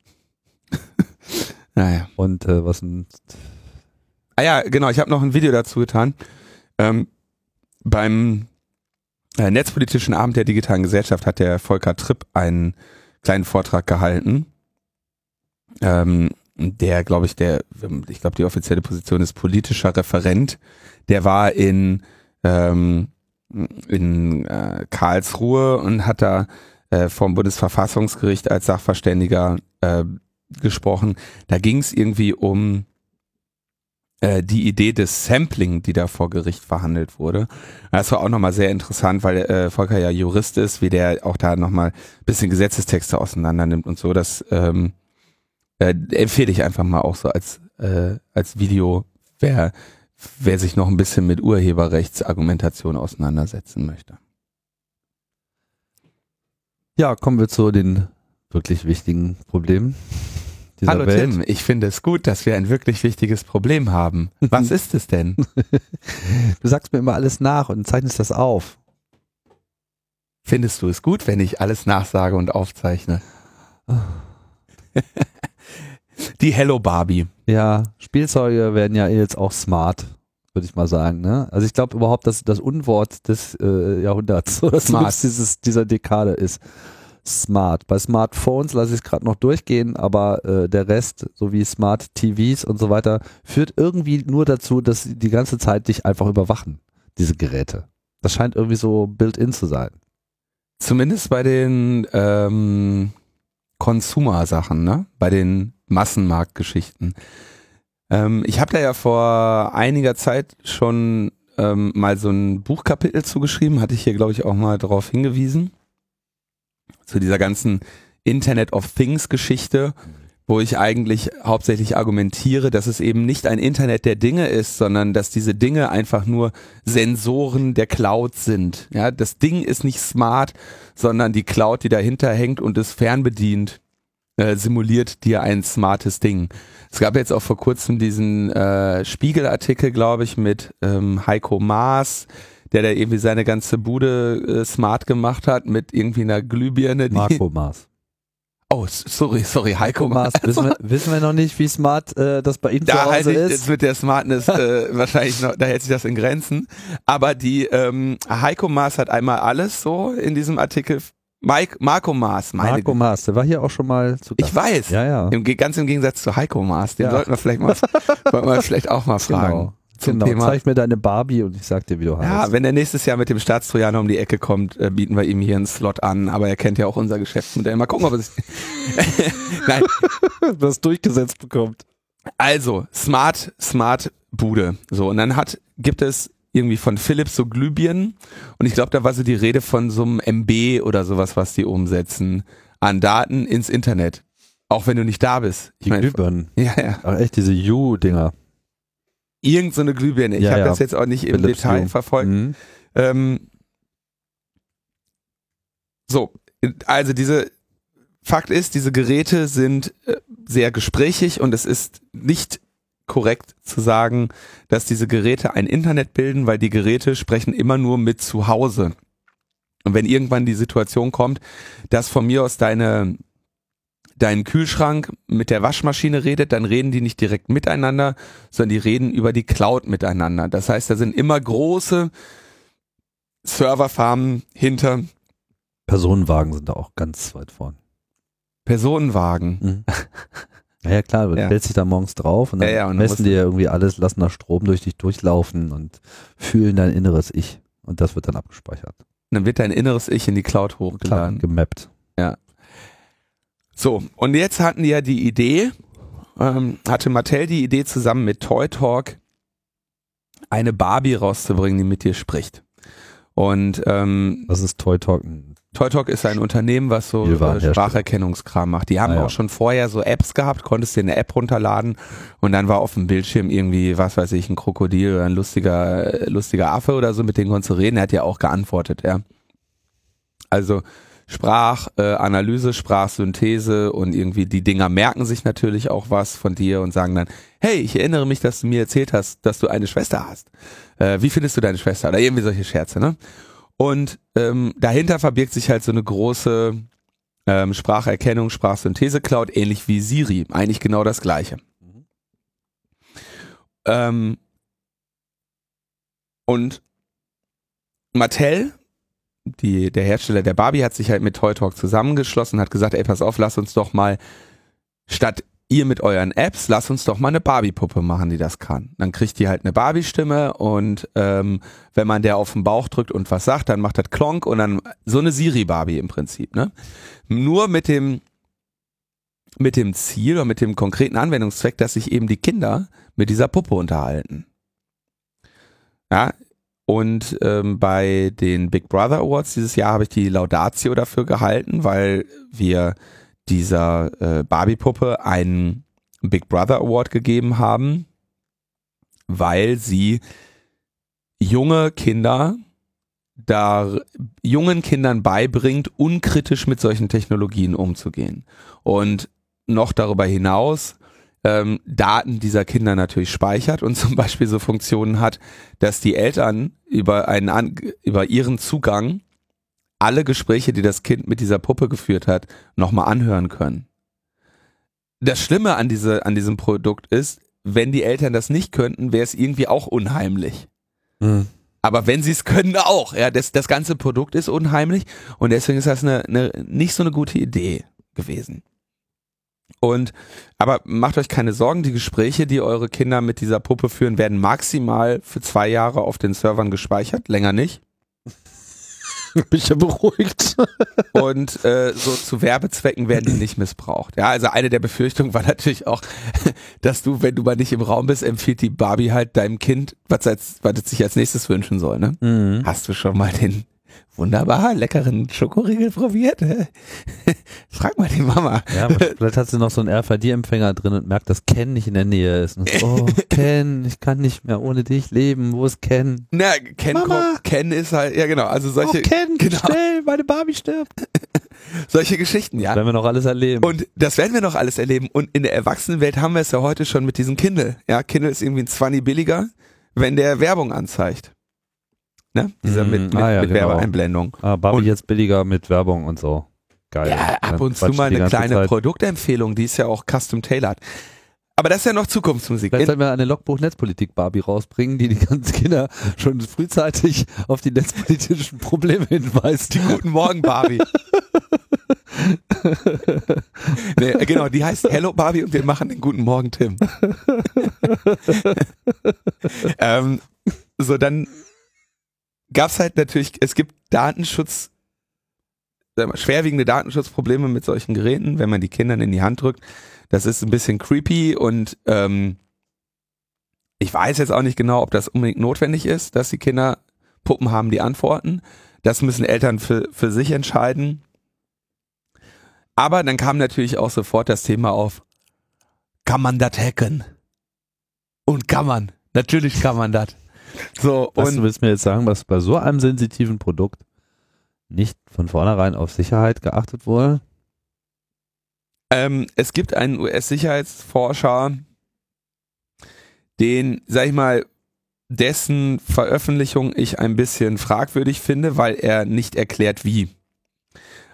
naja. Und äh, was ein. Ah ja, genau, ich habe noch ein Video dazu getan. Ähm, beim äh, Netzpolitischen Abend der digitalen Gesellschaft hat der Volker Tripp einen kleinen Vortrag gehalten. Ähm, der, glaube ich, der, ich glaube, die offizielle Position ist politischer Referent. Der war in, ähm, in äh, Karlsruhe und hat da äh, vom Bundesverfassungsgericht als Sachverständiger äh, gesprochen. Da ging es irgendwie um äh, die Idee des Sampling, die da vor Gericht verhandelt wurde. Das war auch nochmal sehr interessant, weil äh, Volker ja Jurist ist, wie der auch da nochmal ein bisschen Gesetzestexte auseinander nimmt und so. Das ähm, äh, empfehle ich einfach mal auch so als, äh, als Video, wer, wer sich noch ein bisschen mit Urheberrechtsargumentation auseinandersetzen möchte. Ja, kommen wir zu den wirklich wichtigen Problemen. Hallo Welt. Tim, ich finde es gut, dass wir ein wirklich wichtiges Problem haben. Was ist es denn? Du sagst mir immer alles nach und zeichnest das auf. Findest du es gut, wenn ich alles nachsage und aufzeichne? Die Hello Barbie. Ja, Spielzeuge werden ja jetzt auch smart, würde ich mal sagen. Ne? Also ich glaube überhaupt, dass das Unwort des äh, Jahrhunderts oder Smart. dieses, dieser Dekade ist. Smart. Bei Smartphones lasse ich es gerade noch durchgehen, aber äh, der Rest, so wie Smart TVs und so weiter, führt irgendwie nur dazu, dass sie die ganze Zeit dich einfach überwachen, diese Geräte. Das scheint irgendwie so built-in zu sein. Zumindest bei den ähm, Consumer-Sachen, ne? Bei den Massenmarktgeschichten. Ähm, ich habe da ja vor einiger Zeit schon ähm, mal so ein Buchkapitel zugeschrieben, hatte ich hier, glaube ich, auch mal darauf hingewiesen. Zu dieser ganzen Internet of Things Geschichte, wo ich eigentlich hauptsächlich argumentiere, dass es eben nicht ein Internet der Dinge ist, sondern dass diese Dinge einfach nur Sensoren der Cloud sind. Ja, das Ding ist nicht smart, sondern die Cloud, die dahinter hängt und es fernbedient, äh, simuliert dir ein smartes Ding. Es gab jetzt auch vor kurzem diesen äh, Spiegelartikel, glaube ich, mit ähm, Heiko Maas, der da irgendwie seine ganze Bude äh, smart gemacht hat mit irgendwie einer Glühbirne. Marco Mars. Oh, sorry, sorry, Heiko Mars. Maas. Wissen wir, wissen wir noch nicht, wie smart äh, das bei Ihnen zu Da Hause halte ich ist? jetzt mit der Smartness äh, wahrscheinlich noch, da hält sich das in Grenzen. Aber die ähm, Heiko Maas hat einmal alles so in diesem Artikel. Mike, Marco Maas, meine Marco Mars, der war hier auch schon mal zu Ich weiß. Ja, ja. Im, ganz im Gegensatz zu Heiko Maas, den Ja. sollten wir vielleicht mal, sollten wir vielleicht auch mal fragen. Genau. Zum genau. Thema. Zeig mir deine Barbie und ich sag dir, wie du Ja, heißt. wenn er nächstes Jahr mit dem Staatstrojaner um die Ecke kommt, äh, bieten wir ihm hier einen Slot an. Aber er kennt ja auch unser Geschäftsmodell. Mal gucken, ob es. Nein, das durchgesetzt bekommt. also Smart, Smart Bude. So und dann hat gibt es irgendwie von Philips so Glühbirnen und ich glaube, da war so die Rede von so einem MB oder sowas, was die umsetzen an Daten ins Internet. Auch wenn du nicht da bist. Ich Die meine, Glühbirnen. ja, ja. Ach echt, diese U-Dinger. Irgend so eine Glühbirne. Ich Ja, habe ja. das jetzt auch nicht im Philips Detail Hue. verfolgt. Mhm. Ähm, so, also diese Fakt ist, diese Geräte sind äh, sehr gesprächig und es ist nicht korrekt zu sagen, dass diese Geräte ein Internet bilden, weil die Geräte sprechen immer nur mit zu Hause. Und wenn irgendwann die Situation kommt, dass von mir aus deine dein Kühlschrank mit der Waschmaschine redet, dann reden die nicht direkt miteinander, sondern die reden über die Cloud miteinander. Das heißt, da sind immer große Serverfarmen hinter Personenwagen sind da auch ganz weit vorn. Personenwagen. Mhm. Naja, klar, du Ja. stellst dich da morgens drauf und dann Ja, ja, und dann messen ja irgendwie alles, lassen da Strom durch dich durchlaufen und fühlen dein inneres Ich. Und das wird dann abgespeichert. Dann wird dein inneres Ich in die Cloud Klar, hochgeladen. gemappt. So, und jetzt hatten die ja die Idee, ähm, hatte Mattel die Idee zusammen mit Toy Talk eine Barbie rauszubringen, die mit dir spricht. Und ähm, Das ist Toy Talk. Toy Talk ist ein Unternehmen, was so äh. Spracherkennungskram macht. Die haben Ah, ja. auch schon vorher so Apps gehabt, konntest dir eine App runterladen und dann war auf dem Bildschirm irgendwie, was weiß ich, ein Krokodil oder ein lustiger, lustiger Affe oder so, mit dem konntest du reden. Er hat ja auch geantwortet, ja. Also Sprachanalyse, äh, Sprachsynthese und irgendwie die Dinger merken sich natürlich auch was von dir und sagen dann, hey, ich erinnere mich, dass du mir erzählt hast, dass du eine Schwester hast. Äh, wie findest du deine Schwester? Oder irgendwie solche Scherze, ne? Und ähm, dahinter verbirgt sich halt so eine große ähm, Spracherkennung, Sprachsynthese-Cloud, ähnlich wie Siri. Eigentlich genau das gleiche. Ähm, und Mattel, die, der Hersteller der Barbie, hat sich halt mit Toy Talk zusammengeschlossen, hat gesagt, ey, pass auf, lass uns doch mal statt ihr mit euren Apps, lass uns doch mal eine Barbie-Puppe machen, die das kann. Dann kriegt die halt eine Barbie-Stimme und ähm, wenn man der auf den Bauch drückt und was sagt, dann macht das Klonk und dann so eine Siri-Barbie im Prinzip. Ne? Nur mit dem mit dem Ziel oder mit dem konkreten Anwendungszweck, dass sich eben die Kinder mit dieser Puppe unterhalten. Ja, und ähm, bei den Big Brother Awards dieses Jahr habe ich die Laudatio dafür gehalten, weil wir dieser äh, Barbie-Puppe einen Big Brother Award gegeben haben, weil sie junge Kinder da jungen Kindern beibringt, unkritisch mit solchen Technologien umzugehen. Und noch darüber hinaus ähm, Daten dieser Kinder natürlich speichert und zum Beispiel so Funktionen hat, dass die Eltern über einen über ihren Zugang alle Gespräche, die das Kind mit dieser Puppe geführt hat, nochmal anhören können. das Schlimme an, diese, an diesem Produkt ist, wenn die Eltern das nicht könnten, wäre es irgendwie auch unheimlich. Mhm. Aber wenn sie es können, auch. Ja, das, das ganze Produkt ist unheimlich und deswegen ist das eine, eine nicht so eine gute Idee gewesen. Und aber macht euch keine Sorgen, die Gespräche, die eure Kinder mit dieser Puppe führen, werden maximal für zwei Jahre auf den Servern gespeichert, länger nicht. Bin ich ja beruhigt. Und äh, so zu Werbezwecken werden die nicht missbraucht. Ja, also eine der Befürchtungen war natürlich auch, dass du, wenn du mal nicht im Raum bist, empfiehlt die Barbie halt deinem Kind, was, als, was es sich als nächstes wünschen soll. Ne? Mhm. Hast du schon mal den wunderbar leckeren Schokoriegel probiert? Frag mal die Mama. Ja, vielleicht hat sie noch so einen RFID-Empfänger drin und merkt, dass Ken nicht in der Nähe ist. Und so, oh, Ken, ich kann nicht mehr ohne dich leben. Wo ist Ken? Na, Ken, Mama. Ken ist halt, ja genau, also solche, oh, Ken, genau. schnell, meine Barbie stirbt. solche Geschichten, ja. Werden wir noch alles erleben. Und das werden wir noch alles erleben. Und in der Erwachsenenwelt haben wir es ja heute schon mit diesem Kindle. Ja, Kindle ist irgendwie ein 20 billiger, wenn der Werbung anzeigt. Ne? Dieser Mhm. mit, mit, Ah, ja, mit genau. Werbeeinblendung. ah, Barbie und- jetzt billiger mit Werbung und so. Geil. Ja, ab und zu mal eine kleine Zeit. Produktempfehlung, die ist ja auch custom tailored. Aber das ist ja noch Zukunftsmusik. Vielleicht sollten wir eine Logbuch Netzpolitik Barbie rausbringen, die die ganzen Kinder schon frühzeitig auf die netzpolitischen Probleme hinweist. die Guten Morgen Barbie. nee, genau, die heißt Hello Barbie und wir machen den Guten Morgen Tim. ähm, so, dann gab's halt natürlich, es gibt Datenschutz, schwerwiegende Datenschutzprobleme mit solchen Geräten, wenn man die Kindern in die Hand drückt. Das ist ein bisschen creepy und ähm, ich weiß jetzt auch nicht genau, ob das unbedingt notwendig ist, dass die Kinder Puppen haben, die antworten. Das müssen Eltern für, für sich entscheiden. Aber dann kam natürlich auch sofort das Thema auf, kann man das hacken? Und kann man. Natürlich kann man das. So, Was, du und willst mir jetzt sagen, was bei so einem sensitiven Produkt nicht von vornherein auf Sicherheit geachtet wurde? ähm, es gibt einen US-Sicherheitsforscher, den, sag ich mal, dessen Veröffentlichung ich ein bisschen fragwürdig finde, weil er nicht erklärt, wie.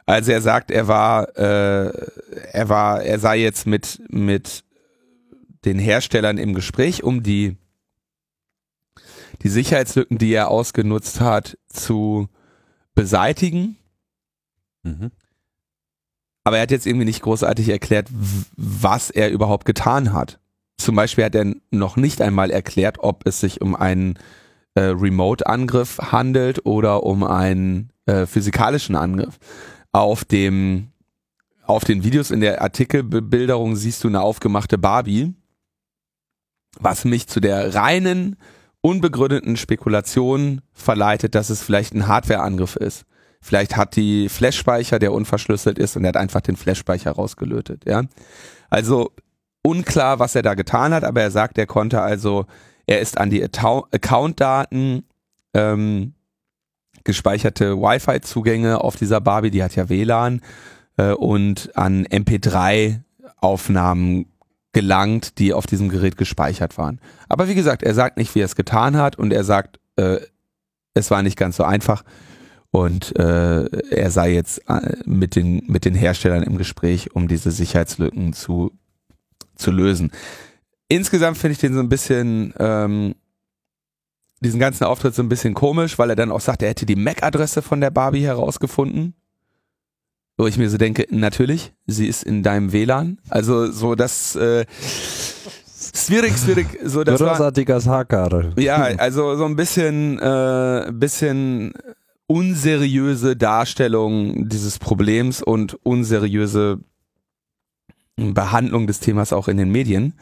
Also er sagt, er war, äh, er war, er sei jetzt mit mit den Herstellern im Gespräch, um die die Sicherheitslücken, die er ausgenutzt hat, zu beseitigen. Mhm. Aber er hat jetzt irgendwie nicht großartig erklärt, was er überhaupt getan hat. Zum Beispiel hat er noch nicht einmal erklärt, ob es sich um einen äh, Remote-Angriff handelt oder um einen äh, physikalischen Angriff. Auf dem auf den Videos in der Artikelbebilderung siehst du eine aufgemachte Barbie, was mich zu der reinen, unbegründeten Spekulation verleitet, dass es vielleicht ein Hardware-Angriff ist. Vielleicht hat die Flash-Speicher, der unverschlüsselt ist, und er hat einfach den Flash-Speicher rausgelötet, ja. Also unklar, was er da getan hat, aber er sagt, er konnte also, er ist an die Account-Daten ähm, gespeicherte Wi-Fi-Zugänge auf dieser Barbie, die hat ja WLAN, äh, und an MP3-Aufnahmen gelangt, die auf diesem Gerät gespeichert waren. Aber wie gesagt, er sagt nicht, wie er es getan hat und er sagt, äh, es war nicht ganz so einfach und äh, er sei jetzt äh, mit den mit den Herstellern im Gespräch, um diese Sicherheitslücken zu zu lösen. Insgesamt finde ich den so ein bisschen ähm, diesen ganzen Auftritt so ein bisschen komisch, weil er dann auch sagt, er hätte die MAC-Adresse von der Barbie herausgefunden. Wo ich mir so denke, natürlich, sie ist in deinem WLAN. Also so das äh, schwierig, schwierig. So das war, Großartiger Hacker. ja, also so ein bisschen, äh, bisschen unseriöse Darstellung dieses Problems und unseriöse Behandlung des Themas auch in den Medien.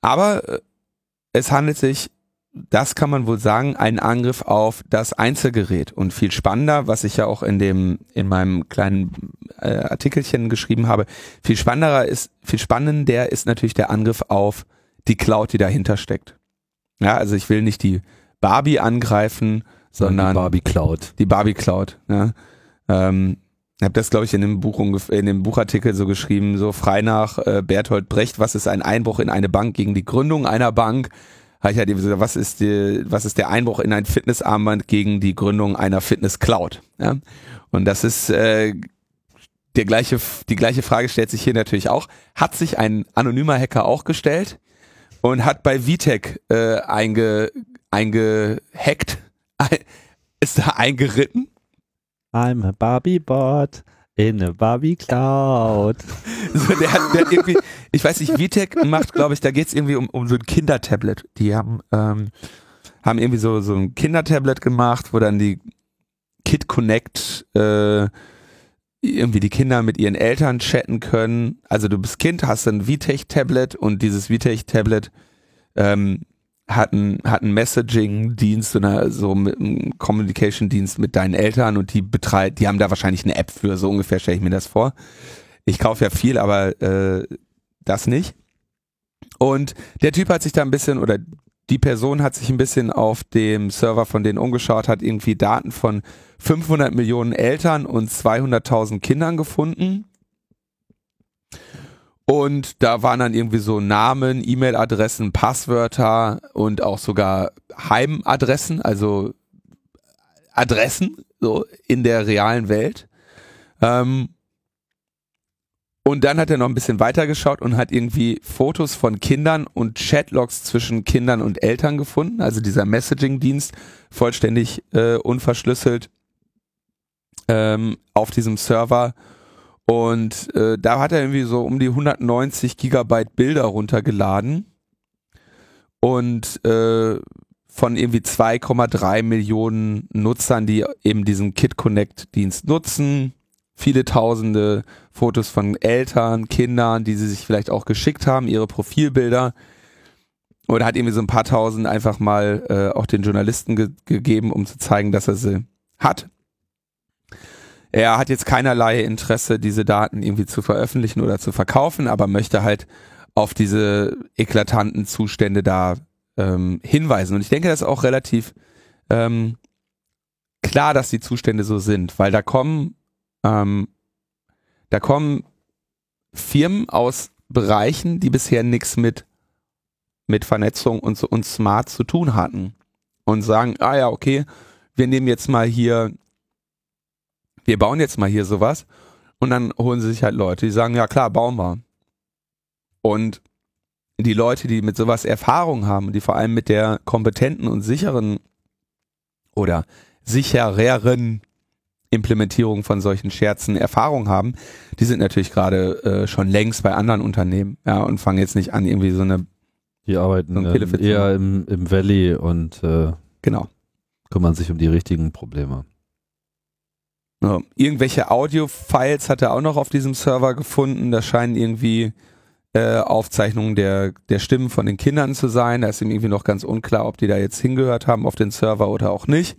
Aber äh, es handelt sich, das kann man wohl sagen, ein Angriff auf das Einzelgerät. Und viel spannender, was ich ja auch in dem, in meinem kleinen äh, Artikelchen geschrieben habe, viel spannender ist, viel spannender ist natürlich der Angriff auf die Cloud, die dahinter steckt. Ja, also ich will nicht die Barbie angreifen, sondern die Barbie Cloud. die Barbie Cloud. Ja. Ähm, ich habe das, glaube ich, in dem Buch in dem Buchartikel so geschrieben, so frei nach äh, Berthold Brecht, was ist ein Einbruch in eine Bank gegen die Gründung einer Bank? Habe ich halt eben gesagt, was ist die, was ist der Einbruch in ein Fitnessarmband gegen die Gründung einer Fitness Cloud? Ja? Und das ist äh, der gleiche, die gleiche Frage stellt sich hier natürlich auch. Hat sich ein anonymer Hacker auch gestellt und hat bei VTech äh, einge, eingehackt, ist da eingeritten. I'm a Barbie Bot in a Barbie Cloud. So, der, hat, der hat irgendwie, ich weiß nicht, VTech macht, glaube ich, da geht's irgendwie um, um so ein Kindertablet. Die haben, ähm, haben irgendwie so, so ein Kindertablet gemacht, wo dann die Kid Connect äh, irgendwie die Kinder mit ihren Eltern chatten können. Also du bist Kind, hast ein VTech-Tablet und dieses VTech-Tablet ähm, hat einen einen Messaging-Dienst oder so mit einem Communication-Dienst mit deinen Eltern und die betreiben, die haben da wahrscheinlich eine App für, so ungefähr stelle ich mir das vor. Ich kaufe ja viel, aber äh, das nicht. Und der Typ hat sich da ein bisschen oder die Person hat sich ein bisschen auf dem Server von denen umgeschaut, hat irgendwie Daten von 500 Millionen Eltern und 200.000 Kindern gefunden. Und da waren dann irgendwie so Namen, E-Mail-Adressen, Passwörter und auch sogar Heimadressen, also Adressen so in der realen Welt. Ähm, und dann hat er noch ein bisschen weiter geschaut und hat irgendwie Fotos von Kindern und Chatlogs zwischen Kindern und Eltern gefunden. Also dieser Messaging-Dienst vollständig äh, unverschlüsselt ähm, auf diesem Server. Und äh, da hat er irgendwie so um die 190 Gigabyte Bilder runtergeladen. Und äh, von irgendwie 2,3 Millionen Nutzern, die eben diesen Kit Connect Dienst nutzen viele tausende Fotos von Eltern, Kindern, die sie sich vielleicht auch geschickt haben, ihre Profilbilder. Oder hat irgendwie so ein paar tausend einfach mal äh, auch den Journalisten ge gegeben, um zu zeigen, dass er sie hat. Er hat jetzt keinerlei Interesse, diese Daten irgendwie zu veröffentlichen oder zu verkaufen, aber möchte halt auf diese eklatanten Zustände da ähm, hinweisen. Und ich denke, das ist auch relativ ähm, klar, dass die Zustände so sind, weil da kommen ähm, da kommen Firmen aus Bereichen, die bisher nichts mit, mit Vernetzung und, und Smart zu tun hatten und sagen, ah ja, okay, wir nehmen jetzt mal hier, wir bauen jetzt mal hier sowas und dann holen sie sich halt Leute, die sagen, ja klar, bauen wir. Und die Leute, die mit sowas Erfahrung haben, die vor allem mit der kompetenten und sicheren oder sichereren Implementierung von solchen Scherzen Erfahrung haben, die sind natürlich gerade äh, schon längst bei anderen Unternehmen, ja, und fangen jetzt nicht an, irgendwie so eine Die arbeiten so ähm, eher im, im Valley und äh, genau. kümmern sich um die richtigen Probleme. Ja, irgendwelche Audio-Files hat er auch noch auf diesem Server gefunden. Da scheinen irgendwie äh, Aufzeichnungen der, der Stimmen von den Kindern zu sein. Da ist ihm irgendwie noch ganz unklar, ob die da jetzt hingehört haben auf den Server oder auch nicht.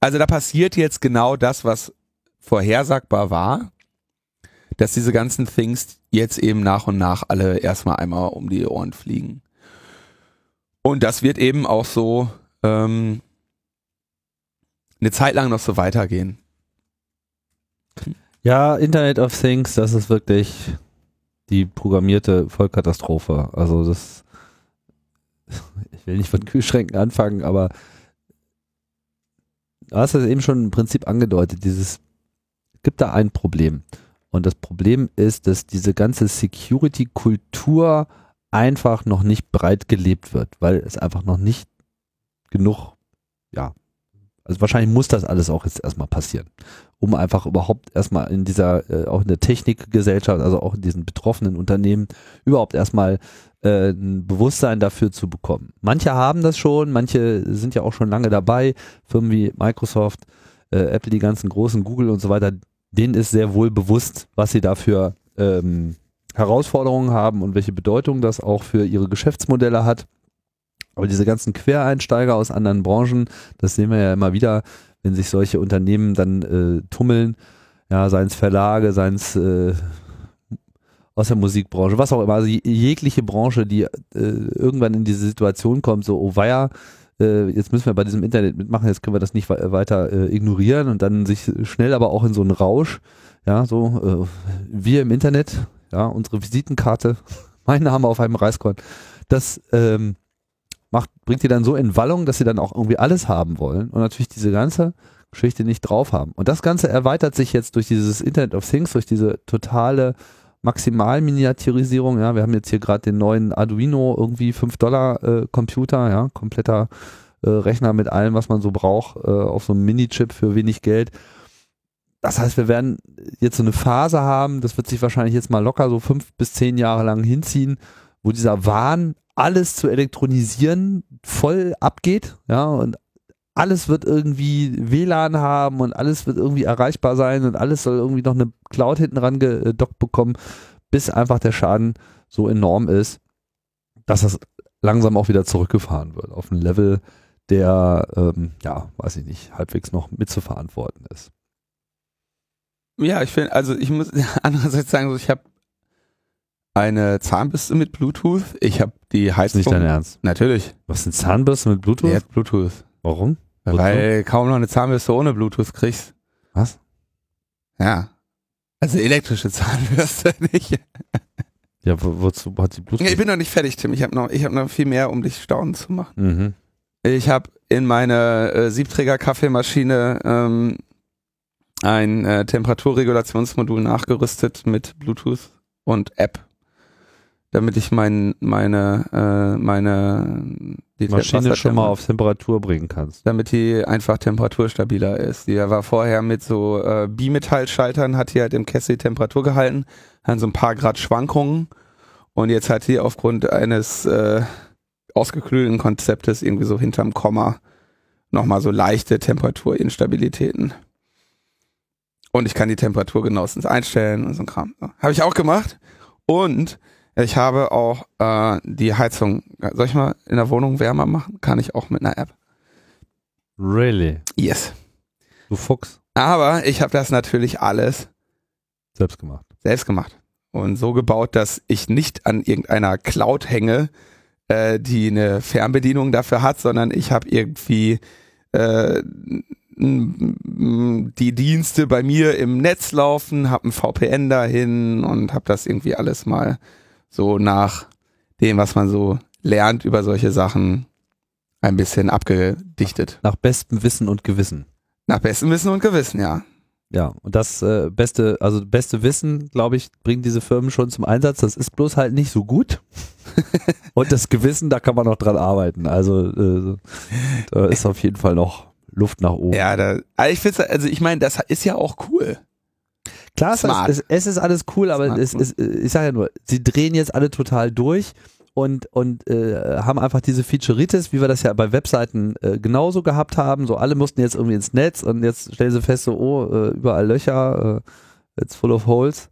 Also da passiert jetzt genau das, was vorhersagbar war, dass diese ganzen Things jetzt eben nach und nach alle erstmal einmal um die Ohren fliegen. Und das wird eben auch so ähm, eine Zeit lang noch so weitergehen. Ja, Internet of Things, das ist wirklich die programmierte Vollkatastrophe. Also das, ich will nicht von Kühlschränken anfangen, aber du hast es eben schon im Prinzip angedeutet, dieses, gibt da ein Problem. Und das Problem ist, dass diese ganze Security-Kultur einfach noch nicht breit gelebt wird, weil es einfach noch nicht genug, ja, also wahrscheinlich muss das alles auch jetzt erstmal passieren, um einfach überhaupt erstmal in dieser, äh, auch in der Technikgesellschaft, also auch in diesen betroffenen Unternehmen, überhaupt erstmal äh, ein Bewusstsein dafür zu bekommen. Manche haben das schon, manche sind ja auch schon lange dabei, Firmen wie Microsoft, äh, Apple, die ganzen großen, Google und so weiter, denen ist sehr wohl bewusst, was sie dafür ähm, Herausforderungen haben und welche Bedeutung das auch für ihre Geschäftsmodelle hat. Aber diese ganzen Quereinsteiger aus anderen Branchen, das sehen wir ja immer wieder, wenn sich solche Unternehmen dann äh, tummeln, ja, seien es Verlage, seien es äh, aus der Musikbranche, was auch immer, also jegliche Branche, die äh, irgendwann in diese Situation kommt, so, oh weia, äh, jetzt müssen wir bei diesem Internet mitmachen, jetzt können wir das nicht weiter äh, ignorieren und dann sich schnell aber auch in so einen Rausch, ja, so, äh, wir im Internet, ja, unsere Visitenkarte, mein Name auf einem Reiskorn, das ähm, macht, bringt die dann so in Wallung, dass sie dann auch irgendwie alles haben wollen und natürlich diese ganze Geschichte nicht drauf haben. Und das Ganze erweitert sich jetzt durch dieses Internet of Things, durch diese totale Maximalminiaturisierung. Ja, wir haben jetzt hier gerade den neuen Arduino irgendwie 5 Dollar äh, Computer, ja, kompletter äh, Rechner mit allem, was man so braucht, äh, auf so einem Mini-Chip für wenig Geld. Das heißt, wir werden jetzt so eine Phase haben, das wird sich wahrscheinlich jetzt mal locker so fünf bis zehn Jahre lang hinziehen, wo dieser Wahn, alles zu elektronisieren, voll abgeht, ja, und alles wird irgendwie WLAN haben und alles wird irgendwie erreichbar sein und alles soll irgendwie noch eine Cloud hinten ran gedockt bekommen, bis einfach der Schaden so enorm ist, dass das langsam auch wieder zurückgefahren wird auf ein Level, der, ähm, ja, weiß ich nicht, halbwegs noch mitzuverantworten ist. Ja, ich finde, also ich muss andererseits sagen, ich habe eine Zahnbürste mit Bluetooth. Ich habe die Heizung. Nicht dein Ernst? Natürlich. Was ist eine Zahnbürste mit Bluetooth? Jetzt Bluetooth. Warum? Weil kaum noch eine Zahnbürste ohne Bluetooth kriegst. Was? Ja. Also elektrische Zahnbürste nicht. Ja, wo, wozu hat die Bluetooth? Ich bin noch nicht fertig, Tim. Ich habe noch, ich habe noch viel mehr, um dich staunen zu machen. Mhm. Ich habe in meine äh, Siebträger-Kaffeemaschine ähm, ein äh, Temperaturregulationsmodul nachgerüstet mit Bluetooth und App, damit ich mein, meine äh, meine die Maschine schon mal auf Temperatur bringen kannst. Damit die einfach temperaturstabiler ist. Die war vorher mit so äh, Bimetallschaltern, hat die halt im Kessel Temperatur gehalten, hat so ein paar Grad Schwankungen und jetzt hat die aufgrund eines äh, ausgekühlten Konzeptes irgendwie so hinterm Komma nochmal so leichte Temperaturinstabilitäten. Und ich kann die Temperatur genauestens einstellen und so ein Kram. Habe ich auch gemacht. Und ich habe auch äh, die Heizung, soll ich mal in der Wohnung wärmer machen? Kann ich auch mit einer App. Really? Yes. Du Fuchs. Aber ich habe das natürlich alles selbst gemacht. Selbst gemacht. Und so gebaut, dass ich nicht an irgendeiner Cloud hänge, äh, die eine Fernbedienung dafür hat, sondern ich habe irgendwie äh, die Dienste bei mir im Netz laufen, habe ein VPN dahin und habe das irgendwie alles mal so nach dem, was man so lernt über solche Sachen, ein bisschen abgedichtet. Nach bestem Wissen und Gewissen. Nach bestem Wissen und Gewissen, ja. Ja, und das äh, beste, also beste Wissen, glaube ich, bringen diese Firmen schon zum Einsatz. Das ist bloß halt nicht so gut. und das Gewissen, da kann man noch dran arbeiten. Also äh, da ist auf jeden Fall noch Luft nach oben. Ja, da, also ich finde, also ich meine, das ist ja auch cool. Klar, es, es, ist alles cool, aber es, es, ich sage ja nur, sie drehen jetzt alle total durch und, und äh, haben einfach diese Featureitis, wie wir das ja bei Webseiten äh, genauso gehabt haben. So alle mussten jetzt irgendwie ins Netz und jetzt stellen sie fest, so, oh, äh, überall Löcher, äh, it's full of holes.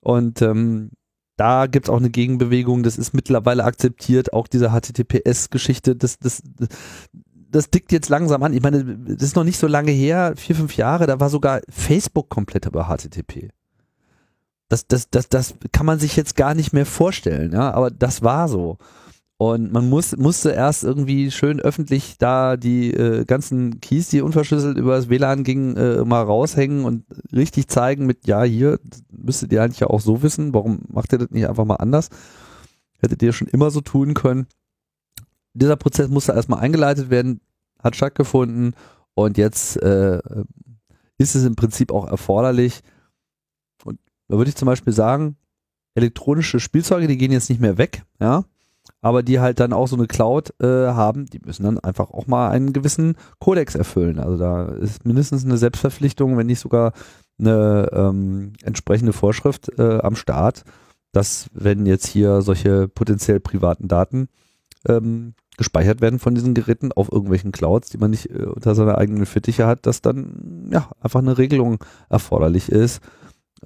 Und ähm, da gibt's auch eine Gegenbewegung, das ist mittlerweile akzeptiert, auch diese HTTPS-Geschichte, das, das, das dickt jetzt langsam an. Ich meine, das ist noch nicht so lange her, vier, fünf Jahre, da war sogar Facebook komplett über HTTP. Das, das, das, das kann man sich jetzt gar nicht mehr vorstellen, ja, aber das war so. Und man muss, musste erst irgendwie schön öffentlich da die äh, ganzen Keys, die unverschlüsselt über das WLAN gingen, äh, mal raushängen und richtig zeigen mit, ja, hier müsstet ihr eigentlich ja auch so wissen, warum macht ihr das nicht einfach mal anders? Hättet ihr schon immer so tun können dieser Prozess musste erstmal eingeleitet werden, hat stattgefunden und jetzt äh, ist es im Prinzip auch erforderlich. Und da würde ich zum Beispiel sagen, elektronische Spielzeuge, die gehen jetzt nicht mehr weg, ja, aber die halt dann auch so eine Cloud äh, haben, die müssen dann einfach auch mal einen gewissen Kodex erfüllen. Also da ist mindestens eine Selbstverpflichtung, wenn nicht sogar eine ähm, entsprechende Vorschrift äh, am Start, dass wenn jetzt hier solche potenziell privaten Daten ähm, gespeichert werden von diesen Geräten auf irgendwelchen Clouds, die man nicht äh, unter seiner eigenen Fittiche hat, dass dann ja einfach eine Regelung erforderlich ist,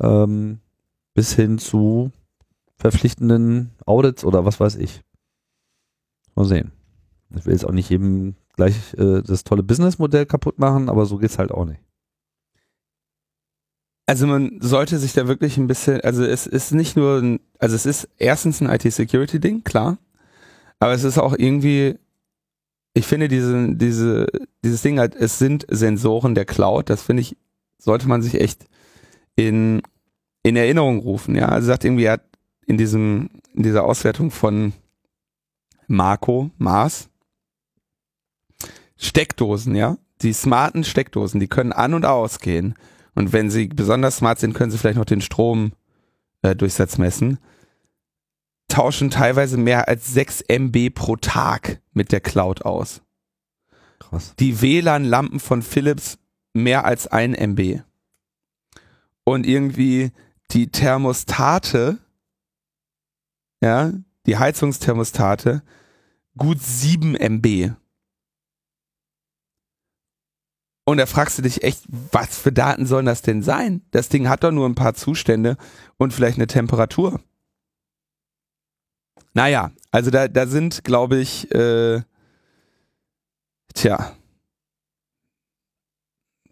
ähm, bis hin zu verpflichtenden Audits oder was weiß ich. Mal sehen. Ich will jetzt auch nicht jedem gleich äh, das tolle Businessmodell kaputt machen, aber so geht's halt auch nicht. Also man sollte sich da wirklich ein bisschen, also es ist nicht nur, ein, also es ist erstens ein IT-Security-Ding, klar, aber es ist auch irgendwie, ich finde diese, diese, dieses Ding halt, es sind Sensoren der Cloud, das finde ich, sollte man sich echt in, in Erinnerung rufen, ja. Also sagt irgendwie, er hat in diesem, in dieser Auswertung von Marco, Mars, Steckdosen, ja, die smarten Steckdosen, die können an und ausgehen. Und wenn sie besonders smart sind, können sie vielleicht noch den Stromdurchsatz äh, messen. Tauschen teilweise mehr als 6 MB pro Tag mit der Cloud aus. Krass. Die WLAN-Lampen von Philips mehr als 1 MB. Und irgendwie die Thermostate, ja, die Heizungsthermostate, gut 7 MB. Und da fragst du dich echt, was für Daten sollen das denn sein? Das Ding hat doch nur ein paar Zustände und vielleicht eine Temperatur. Naja, also da, da sind, glaube ich, äh, tja,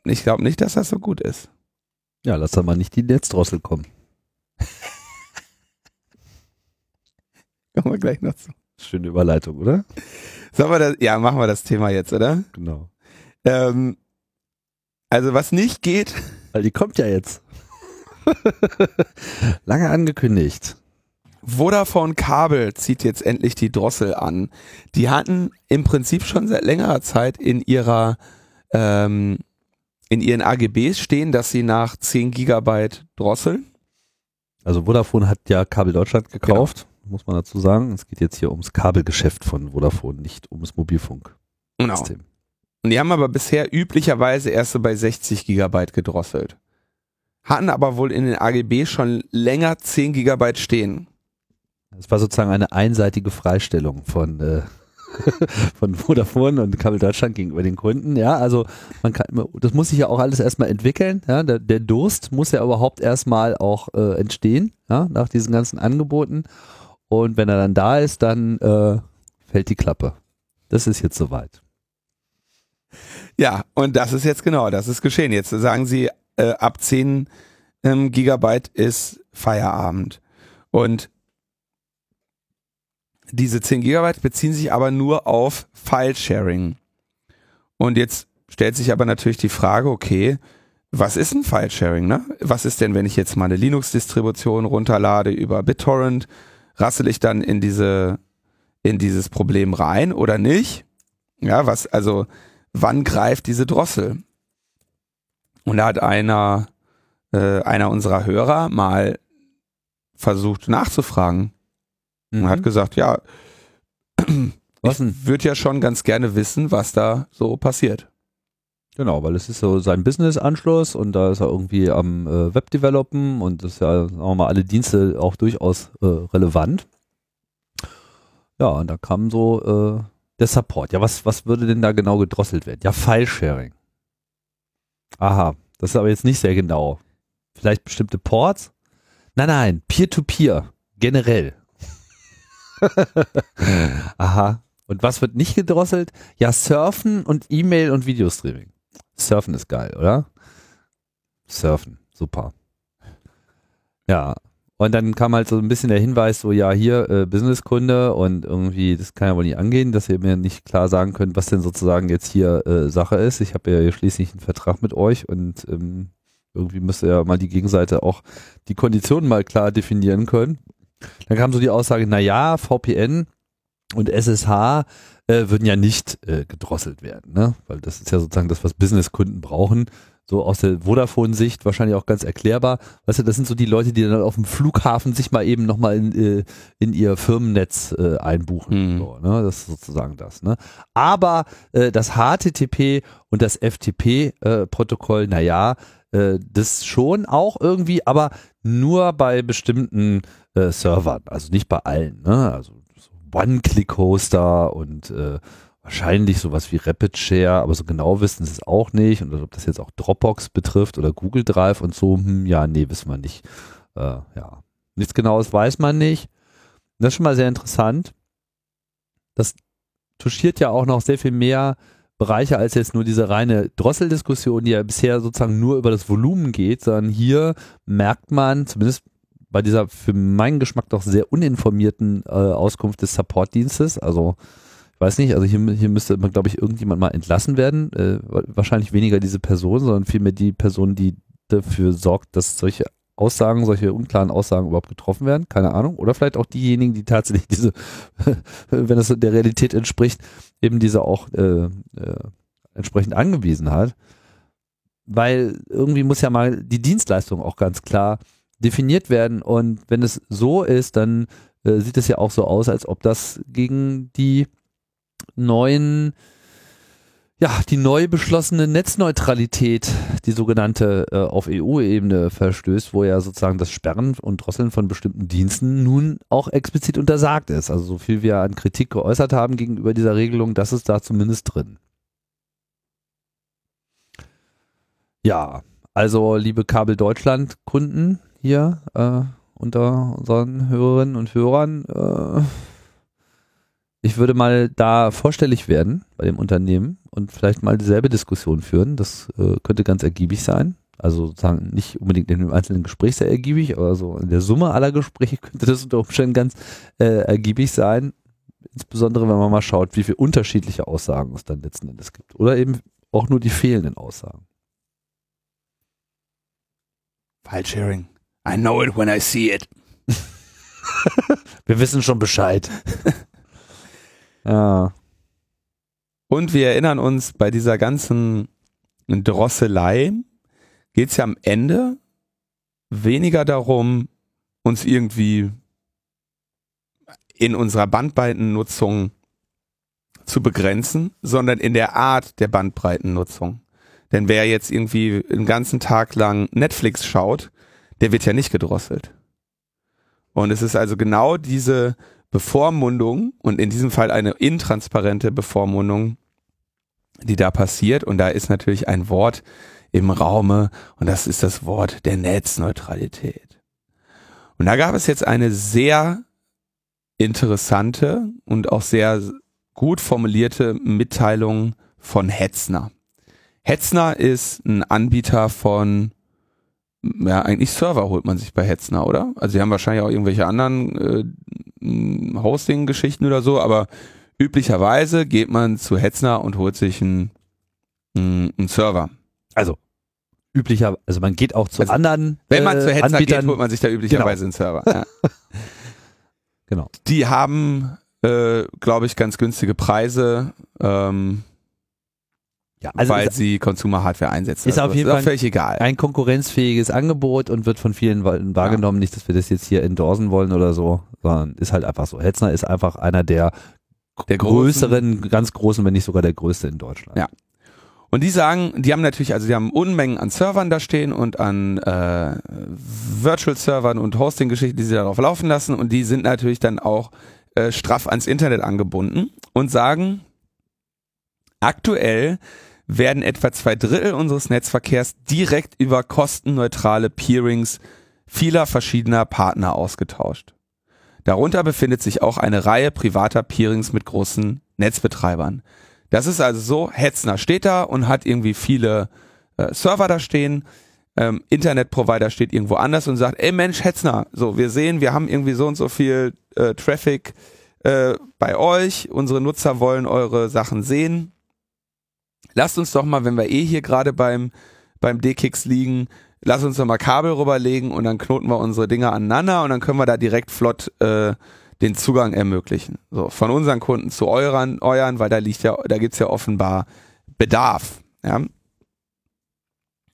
ich glaube nicht, dass das so gut ist. Ja, lass da mal nicht die Netzdrossel kommen. Kommen wir gleich noch zu. Schöne Überleitung, oder? Sollen wir das, ja, machen wir das Thema jetzt, oder? Genau. Ähm, also was nicht geht, Weil die kommt ja jetzt. Lange angekündigt. Vodafone Kabel zieht jetzt endlich die Drossel an. Die hatten im Prinzip schon seit längerer Zeit in ihrer ähm, in ihren AGBs stehen, dass sie nach 10 Gigabyte drosseln. Also Vodafone hat ja Kabel Deutschland gekauft, muss man dazu sagen. Es geht jetzt hier ums Kabelgeschäft von Vodafone, nicht ums Mobilfunksystem. Genau. Und die haben aber bisher üblicherweise erst so bei 60 Gigabyte gedrosselt. Hatten aber wohl in den AGB schon länger 10 Gigabyte stehen. Es war sozusagen eine einseitige Freistellung von, äh, von Vodafone und Kabel Deutschland gegenüber den Kunden. Ja, also man kann, das muss sich ja auch alles erstmal entwickeln. Ja, der, der Durst muss ja überhaupt erstmal auch äh, entstehen, ja, nach diesen ganzen Angeboten. Und wenn er dann da ist, dann äh, fällt die Klappe. Das ist jetzt soweit. Ja, und das ist jetzt genau, das ist geschehen. Jetzt sagen sie, äh, ab 10 ähm, Gigabyte ist Feierabend. Und diese 10 Gigabyte beziehen sich aber nur auf File-Sharing. Und jetzt stellt sich aber natürlich die Frage, okay, was ist ein File-Sharing? Ne? Was ist denn, wenn ich jetzt mal eine Linux-Distribution runterlade über BitTorrent? Rassel ich dann in diese, in dieses Problem rein oder nicht? Ja, was, also, wann greift diese Drossel? Und da hat einer, äh, einer unserer Hörer mal versucht nachzufragen und hat gesagt, ja, Was ich würde ja schon ganz gerne wissen, was da so passiert. Genau, weil es ist so sein Business-Anschluss und da ist er irgendwie am äh, Web-Developen und das ist ja, sagen wir mal, alle Dienste auch durchaus äh, relevant. Ja, und da kam so äh, der Support. Ja, was, was würde denn da genau gedrosselt werden? Ja, File-Sharing. Aha, das ist aber jetzt nicht sehr genau. Vielleicht bestimmte Ports? Nein, nein, Peer-to-Peer, generell. Aha. Und was wird nicht gedrosselt? Ja, Surfen und E-Mail und Videostreaming. Surfen ist geil, oder? Surfen, super. Ja. Und dann kam halt so ein bisschen der Hinweis, so ja, hier äh, Businesskunde und irgendwie, das kann ja wohl nicht angehen, dass ihr mir nicht klar sagen könnt, was denn sozusagen jetzt hier äh, Sache ist. Ich habe ja hier schließlich einen Vertrag mit euch und ähm, irgendwie müsste ja mal die Gegenseite auch die Konditionen mal klar definieren können. Dann kam so die Aussage, na ja, VPN und SSH äh, würden ja nicht äh, gedrosselt werden, ne? Weil das ist ja sozusagen das, was Businesskunden brauchen. So aus der Vodafone-Sicht wahrscheinlich auch ganz erklärbar. Weißt du, das sind so die Leute, die dann auf dem Flughafen sich mal eben nochmal in, äh, in ihr Firmennetz äh, einbuchen. Mhm. So, ne? Das ist sozusagen das. Ne? Aber äh, das HTTP und das FTP-Protokoll, naja, äh, das schon auch irgendwie, aber nur bei bestimmten äh, Servern, also nicht bei allen. Ne? Also so One-Click-Hoster und äh, wahrscheinlich sowas wie Rapid Share, aber so genau wissen sie es auch nicht. Und ob das jetzt auch Dropbox betrifft oder Google Drive und so, hm, ja, nee, wissen wir nicht. Äh, ja, nichts Genaues weiß man nicht. Das ist schon mal sehr interessant. Das touchiert ja auch noch sehr viel mehr Bereiche als jetzt nur diese reine Drosseldiskussion, die ja bisher sozusagen nur über das Volumen geht, sondern hier merkt man, zumindest bei dieser für meinen Geschmack doch sehr uninformierten äh, Auskunft des Supportdienstes, also ich weiß nicht, also hier, hier müsste man, glaube ich, irgendjemand mal entlassen werden. Äh, wahrscheinlich weniger diese Person, sondern vielmehr die Person, die dafür sorgt, dass solche Aussagen, solche unklaren Aussagen überhaupt getroffen werden. Keine Ahnung. Oder vielleicht auch diejenigen, die tatsächlich diese, wenn es der Realität entspricht, eben diese auch äh, äh, entsprechend angewiesen hat. Weil irgendwie muss ja mal die Dienstleistung auch ganz klar definiert werden. Und wenn es so ist, dann äh, sieht es ja auch so aus, als ob das gegen die neuen ja, die neu beschlossene Netzneutralität, die sogenannte äh, auf EU-Ebene verstößt, wo ja sozusagen das Sperren und Drosseln von bestimmten Diensten nun auch explizit untersagt ist. Also so viel wir an Kritik geäußert haben gegenüber dieser Regelung, das ist da zumindest drin. Ja, also liebe Kabel Deutschland Kunden hier äh, unter unseren Hörerinnen und Hörern, äh, ich würde mal da vorstellig werden bei dem Unternehmen und vielleicht mal dieselbe Diskussion führen. Das äh, könnte ganz ergiebig sein. Also sozusagen nicht unbedingt in dem einzelnen Gespräch sehr ergiebig, aber so in der Summe aller Gespräche könnte das unter Umständen ganz äh, ergiebig sein. Insbesondere wenn man mal schaut, wie viele unterschiedliche Aussagen es dann letzten Endes gibt. Oder eben auch nur die fehlenden Aussagen. File-Sharing. I know it when I see it. Wir wissen schon Bescheid. ja. Und wir erinnern uns, bei dieser ganzen Drosselei geht es ja am Ende weniger darum, uns irgendwie in unserer Bandbreitennutzung zu begrenzen, sondern in der Art der Bandbreitennutzung. Denn wer jetzt irgendwie den ganzen Tag lang Netflix schaut, der wird ja nicht gedrosselt. Und es ist also genau diese Bevormundung und in diesem Fall eine intransparente Bevormundung, die da passiert. Und da ist natürlich ein Wort im Raume und das ist das Wort der Netzneutralität. Und da gab es jetzt eine sehr interessante und auch sehr gut formulierte Mitteilung von Hetzner. Hetzner ist ein Anbieter von ja, eigentlich Server holt man sich bei Hetzner, oder? Also sie haben wahrscheinlich auch irgendwelche anderen äh, Hosting-Geschichten oder so, aber üblicherweise geht man zu Hetzner und holt sich einen, einen Server. Also üblicher, also man geht auch zu also, anderen. Wenn man zu Hetzner Anbietern, geht, holt man sich da üblicherweise genau. einen Server. Ja. genau. Die haben, äh, glaube ich, ganz günstige Preise. Ähm, ja, also weil sie Consumer Hardware einsetzen. Ist also auf jeden Fall völlig egal. Ein konkurrenzfähiges Angebot und wird von vielen wahrgenommen. Ja. Nicht, dass wir das jetzt hier endorsen wollen oder so, sondern ist halt einfach so. Hetzner ist einfach einer der, der größeren, ganz großen, wenn nicht sogar der größte in Deutschland. Ja. Und die sagen, die haben natürlich, also die haben Unmengen an Servern da stehen und an äh, Virtual-Servern und Hosting-Geschichten, die sie darauf laufen lassen und die sind natürlich dann auch äh, straff ans Internet angebunden und sagen, aktuell werden etwa zwei Drittel unseres Netzverkehrs direkt über kostenneutrale Peerings vieler verschiedener Partner ausgetauscht. Darunter befindet sich auch eine Reihe privater Peerings mit großen Netzbetreibern. Das ist also so, Hetzner steht da und hat irgendwie viele äh, Server da stehen, ähm, Internetprovider steht irgendwo anders und sagt, ey Mensch, Hetzner, so, wir sehen, wir haben irgendwie so und so viel äh, Traffic äh, bei euch, unsere Nutzer wollen eure Sachen sehen, lasst uns doch mal, wenn wir eh hier gerade beim, beim D-Kicks liegen, lass uns doch mal Kabel rüberlegen und dann knoten wir unsere Dinger aneinander und dann können wir da direkt flott äh, den Zugang ermöglichen. So, von unseren Kunden zu euren, euren, weil da liegt ja, da gibt's ja offenbar Bedarf. Ja.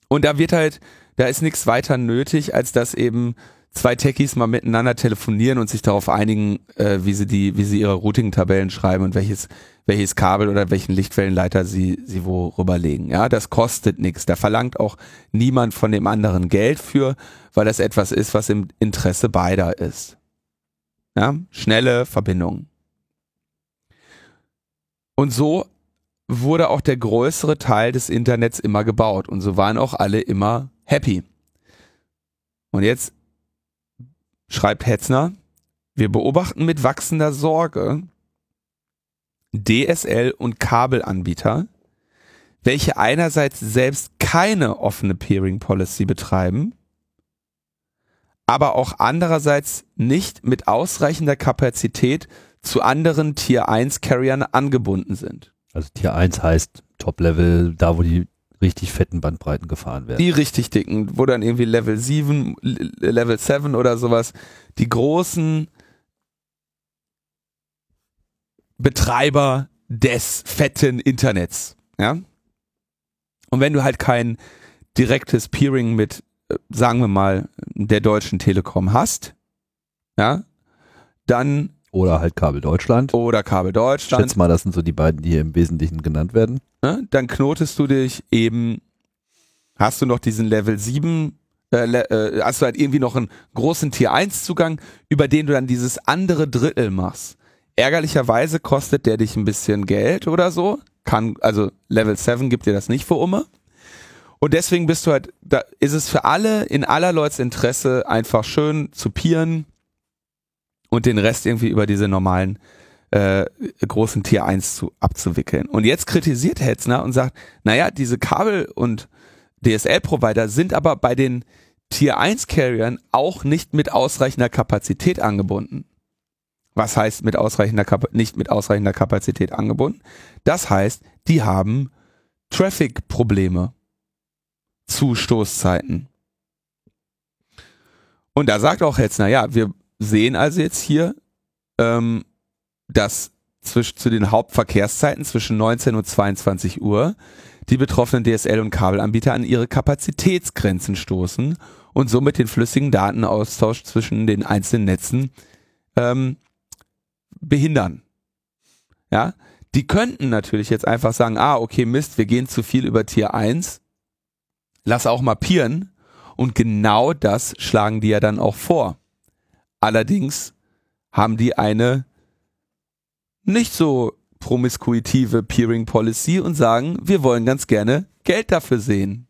Und da wird halt, da ist nichts weiter nötig, als dass eben zwei Techies mal miteinander telefonieren und sich darauf einigen, äh, wie sie die, wie sie ihre Routing-Tabellen schreiben und welches, welches Kabel oder welchen Lichtwellenleiter sie, sie wo rüberlegen. Ja, das kostet nichts. Da verlangt auch niemand von dem anderen Geld für, weil das etwas ist, was im Interesse beider ist. Ja, schnelle Verbindungen. Und so wurde auch der größere Teil des Internets immer gebaut und so waren auch alle immer happy. Und jetzt schreibt Hetzner, wir beobachten mit wachsender Sorge DSL und Kabelanbieter, welche einerseits selbst keine offene Peering Policy betreiben, aber auch andererseits nicht mit ausreichender Kapazität zu anderen Tier 1 Carriern angebunden sind. Also Tier 1 heißt Top-Level, da wo die richtig fetten Bandbreiten gefahren werden. Die richtig dicken, wo dann irgendwie Level 7, Level 7 oder sowas, die großen Betreiber des fetten Internets, ja? Und wenn du halt kein direktes Peering mit, äh, sagen wir mal, der Deutschen Telekom hast, ja, dann Oder halt Kabel Deutschland. oder Kabel Ich Deutschland, schätze mal, das sind so die beiden, die hier im Wesentlichen genannt werden. ne, dann knotest du dich eben, hast du noch diesen Level 7, äh, äh, hast du halt irgendwie noch einen großen Tier 1 Zugang, über den du dann dieses andere Drittel machst. Ärgerlicherweise kostet der dich ein bisschen Geld oder so. Kann, also Level 7 gibt dir das nicht für Umme. Und deswegen bist du halt, da ist es für alle in aller Leuts Interesse einfach schön zu pieren und den Rest irgendwie über diese normalen äh, großen Tier 1 zu, abzuwickeln. Und jetzt kritisiert Hetzner und sagt, naja, diese Kabel- und DSL-Provider sind aber bei den Tier 1 Carriern auch nicht mit ausreichender Kapazität angebunden. Was heißt mit ausreichender Kapa nicht mit ausreichender Kapazität angebunden? Das heißt, die haben Traffic-Probleme zu Stoßzeiten. Und da sagt auch Hetzner, ja, wir sehen also jetzt hier, ähm, dass zwischen, zu den Hauptverkehrszeiten zwischen 19 und 22 Uhr die betroffenen DSL- und Kabelanbieter an ihre Kapazitätsgrenzen stoßen und somit den flüssigen Datenaustausch zwischen den einzelnen Netzen ähm, behindern. Ja, die könnten natürlich jetzt einfach sagen, ah, okay, Mist, wir gehen zu viel über Tier 1, lass auch mal pieren und genau das schlagen die ja dann auch vor. Allerdings haben die eine nicht so promiskuitive Peering Policy und sagen, wir wollen ganz gerne Geld dafür sehen.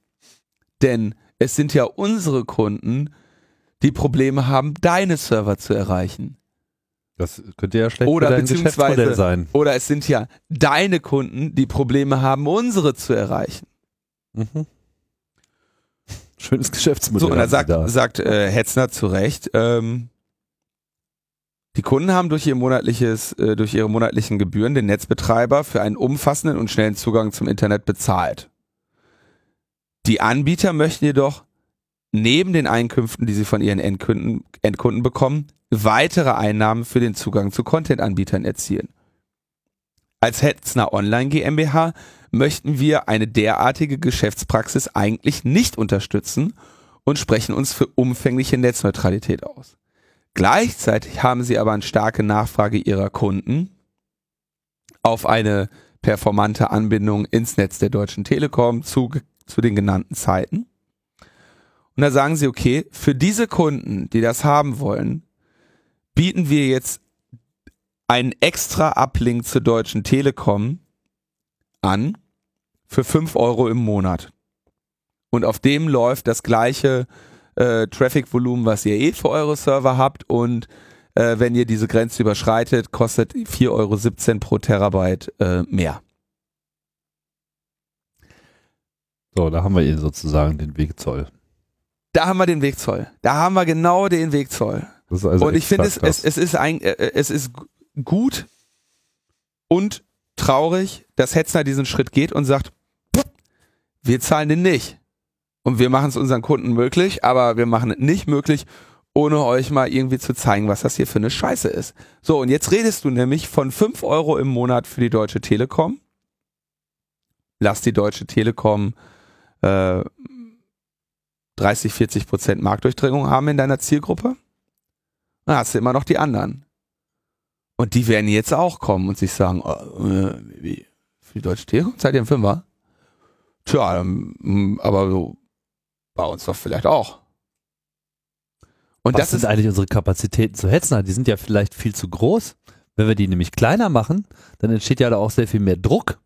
Denn es sind ja unsere Kunden, die Probleme haben, deine Server zu erreichen. Das könnte ja schlecht Oder für dein beziehungsweise- Geschäftsmodell sein. Oder es sind ja deine Kunden, die Probleme haben, unsere zu erreichen. Mhm. Schönes Geschäftsmodell. So, und da sagt, da. sagt äh, Hetzner zu Recht, ähm, die Kunden haben durch ihr monatliches, äh, durch ihre monatlichen Gebühren den Netzbetreiber für einen umfassenden und schnellen Zugang zum Internet bezahlt. Die Anbieter möchten jedoch neben den Einkünften, die sie von ihren Endkunden, Endkunden bekommen, weitere Einnahmen für den Zugang zu Content-Anbietern erzielen. Als Hetzner Online GmbH möchten wir eine derartige Geschäftspraxis eigentlich nicht unterstützen und sprechen uns für umfängliche Netzneutralität aus. Gleichzeitig haben sie aber eine starke Nachfrage ihrer Kunden auf eine performante Anbindung ins Netz der Deutschen Telekom zu, zu den genannten Zeiten. Und da sagen sie, okay, für diese Kunden, die das haben wollen, bieten wir jetzt einen extra Uplink zur Deutschen Telekom an für 5 Euro im Monat. Und auf dem läuft das gleiche äh, Traffic-Volumen, was ihr eh für eure Server habt. Und äh, wenn ihr diese Grenze überschreitet, kostet 4,17 Euro pro Terabyte äh, mehr. So, da haben wir Ihnen sozusagen den Wegzoll. Da haben wir den Wegzoll. Da haben wir genau den Wegzoll. Also und ich finde es, es, es ist ein, äh, es ist gu- gut und traurig, dass Hetzner diesen Schritt geht und sagt, wir zahlen den nicht. Und wir machen es unseren Kunden möglich, aber wir machen es nicht möglich, ohne euch mal irgendwie zu zeigen, was das hier für eine Scheiße ist. So, und jetzt redest du nämlich von 5 Euro im Monat für die Deutsche Telekom. Lass die Deutsche Telekom äh, 30, 40 Prozent Marktdurchdringung haben in deiner Zielgruppe. Dann hast du immer noch die anderen. Und die werden jetzt auch kommen und sich sagen, äh, wie, für die Deutsche Telekom zahlt ihr einen Fünfer? Tja, ähm, aber so bei uns doch vielleicht auch. Und Was das sind ist eigentlich unsere Kapazitäten zu Hetzner? Die sind ja vielleicht viel zu groß. Wenn wir die nämlich kleiner machen, dann entsteht ja da auch sehr viel mehr Druck.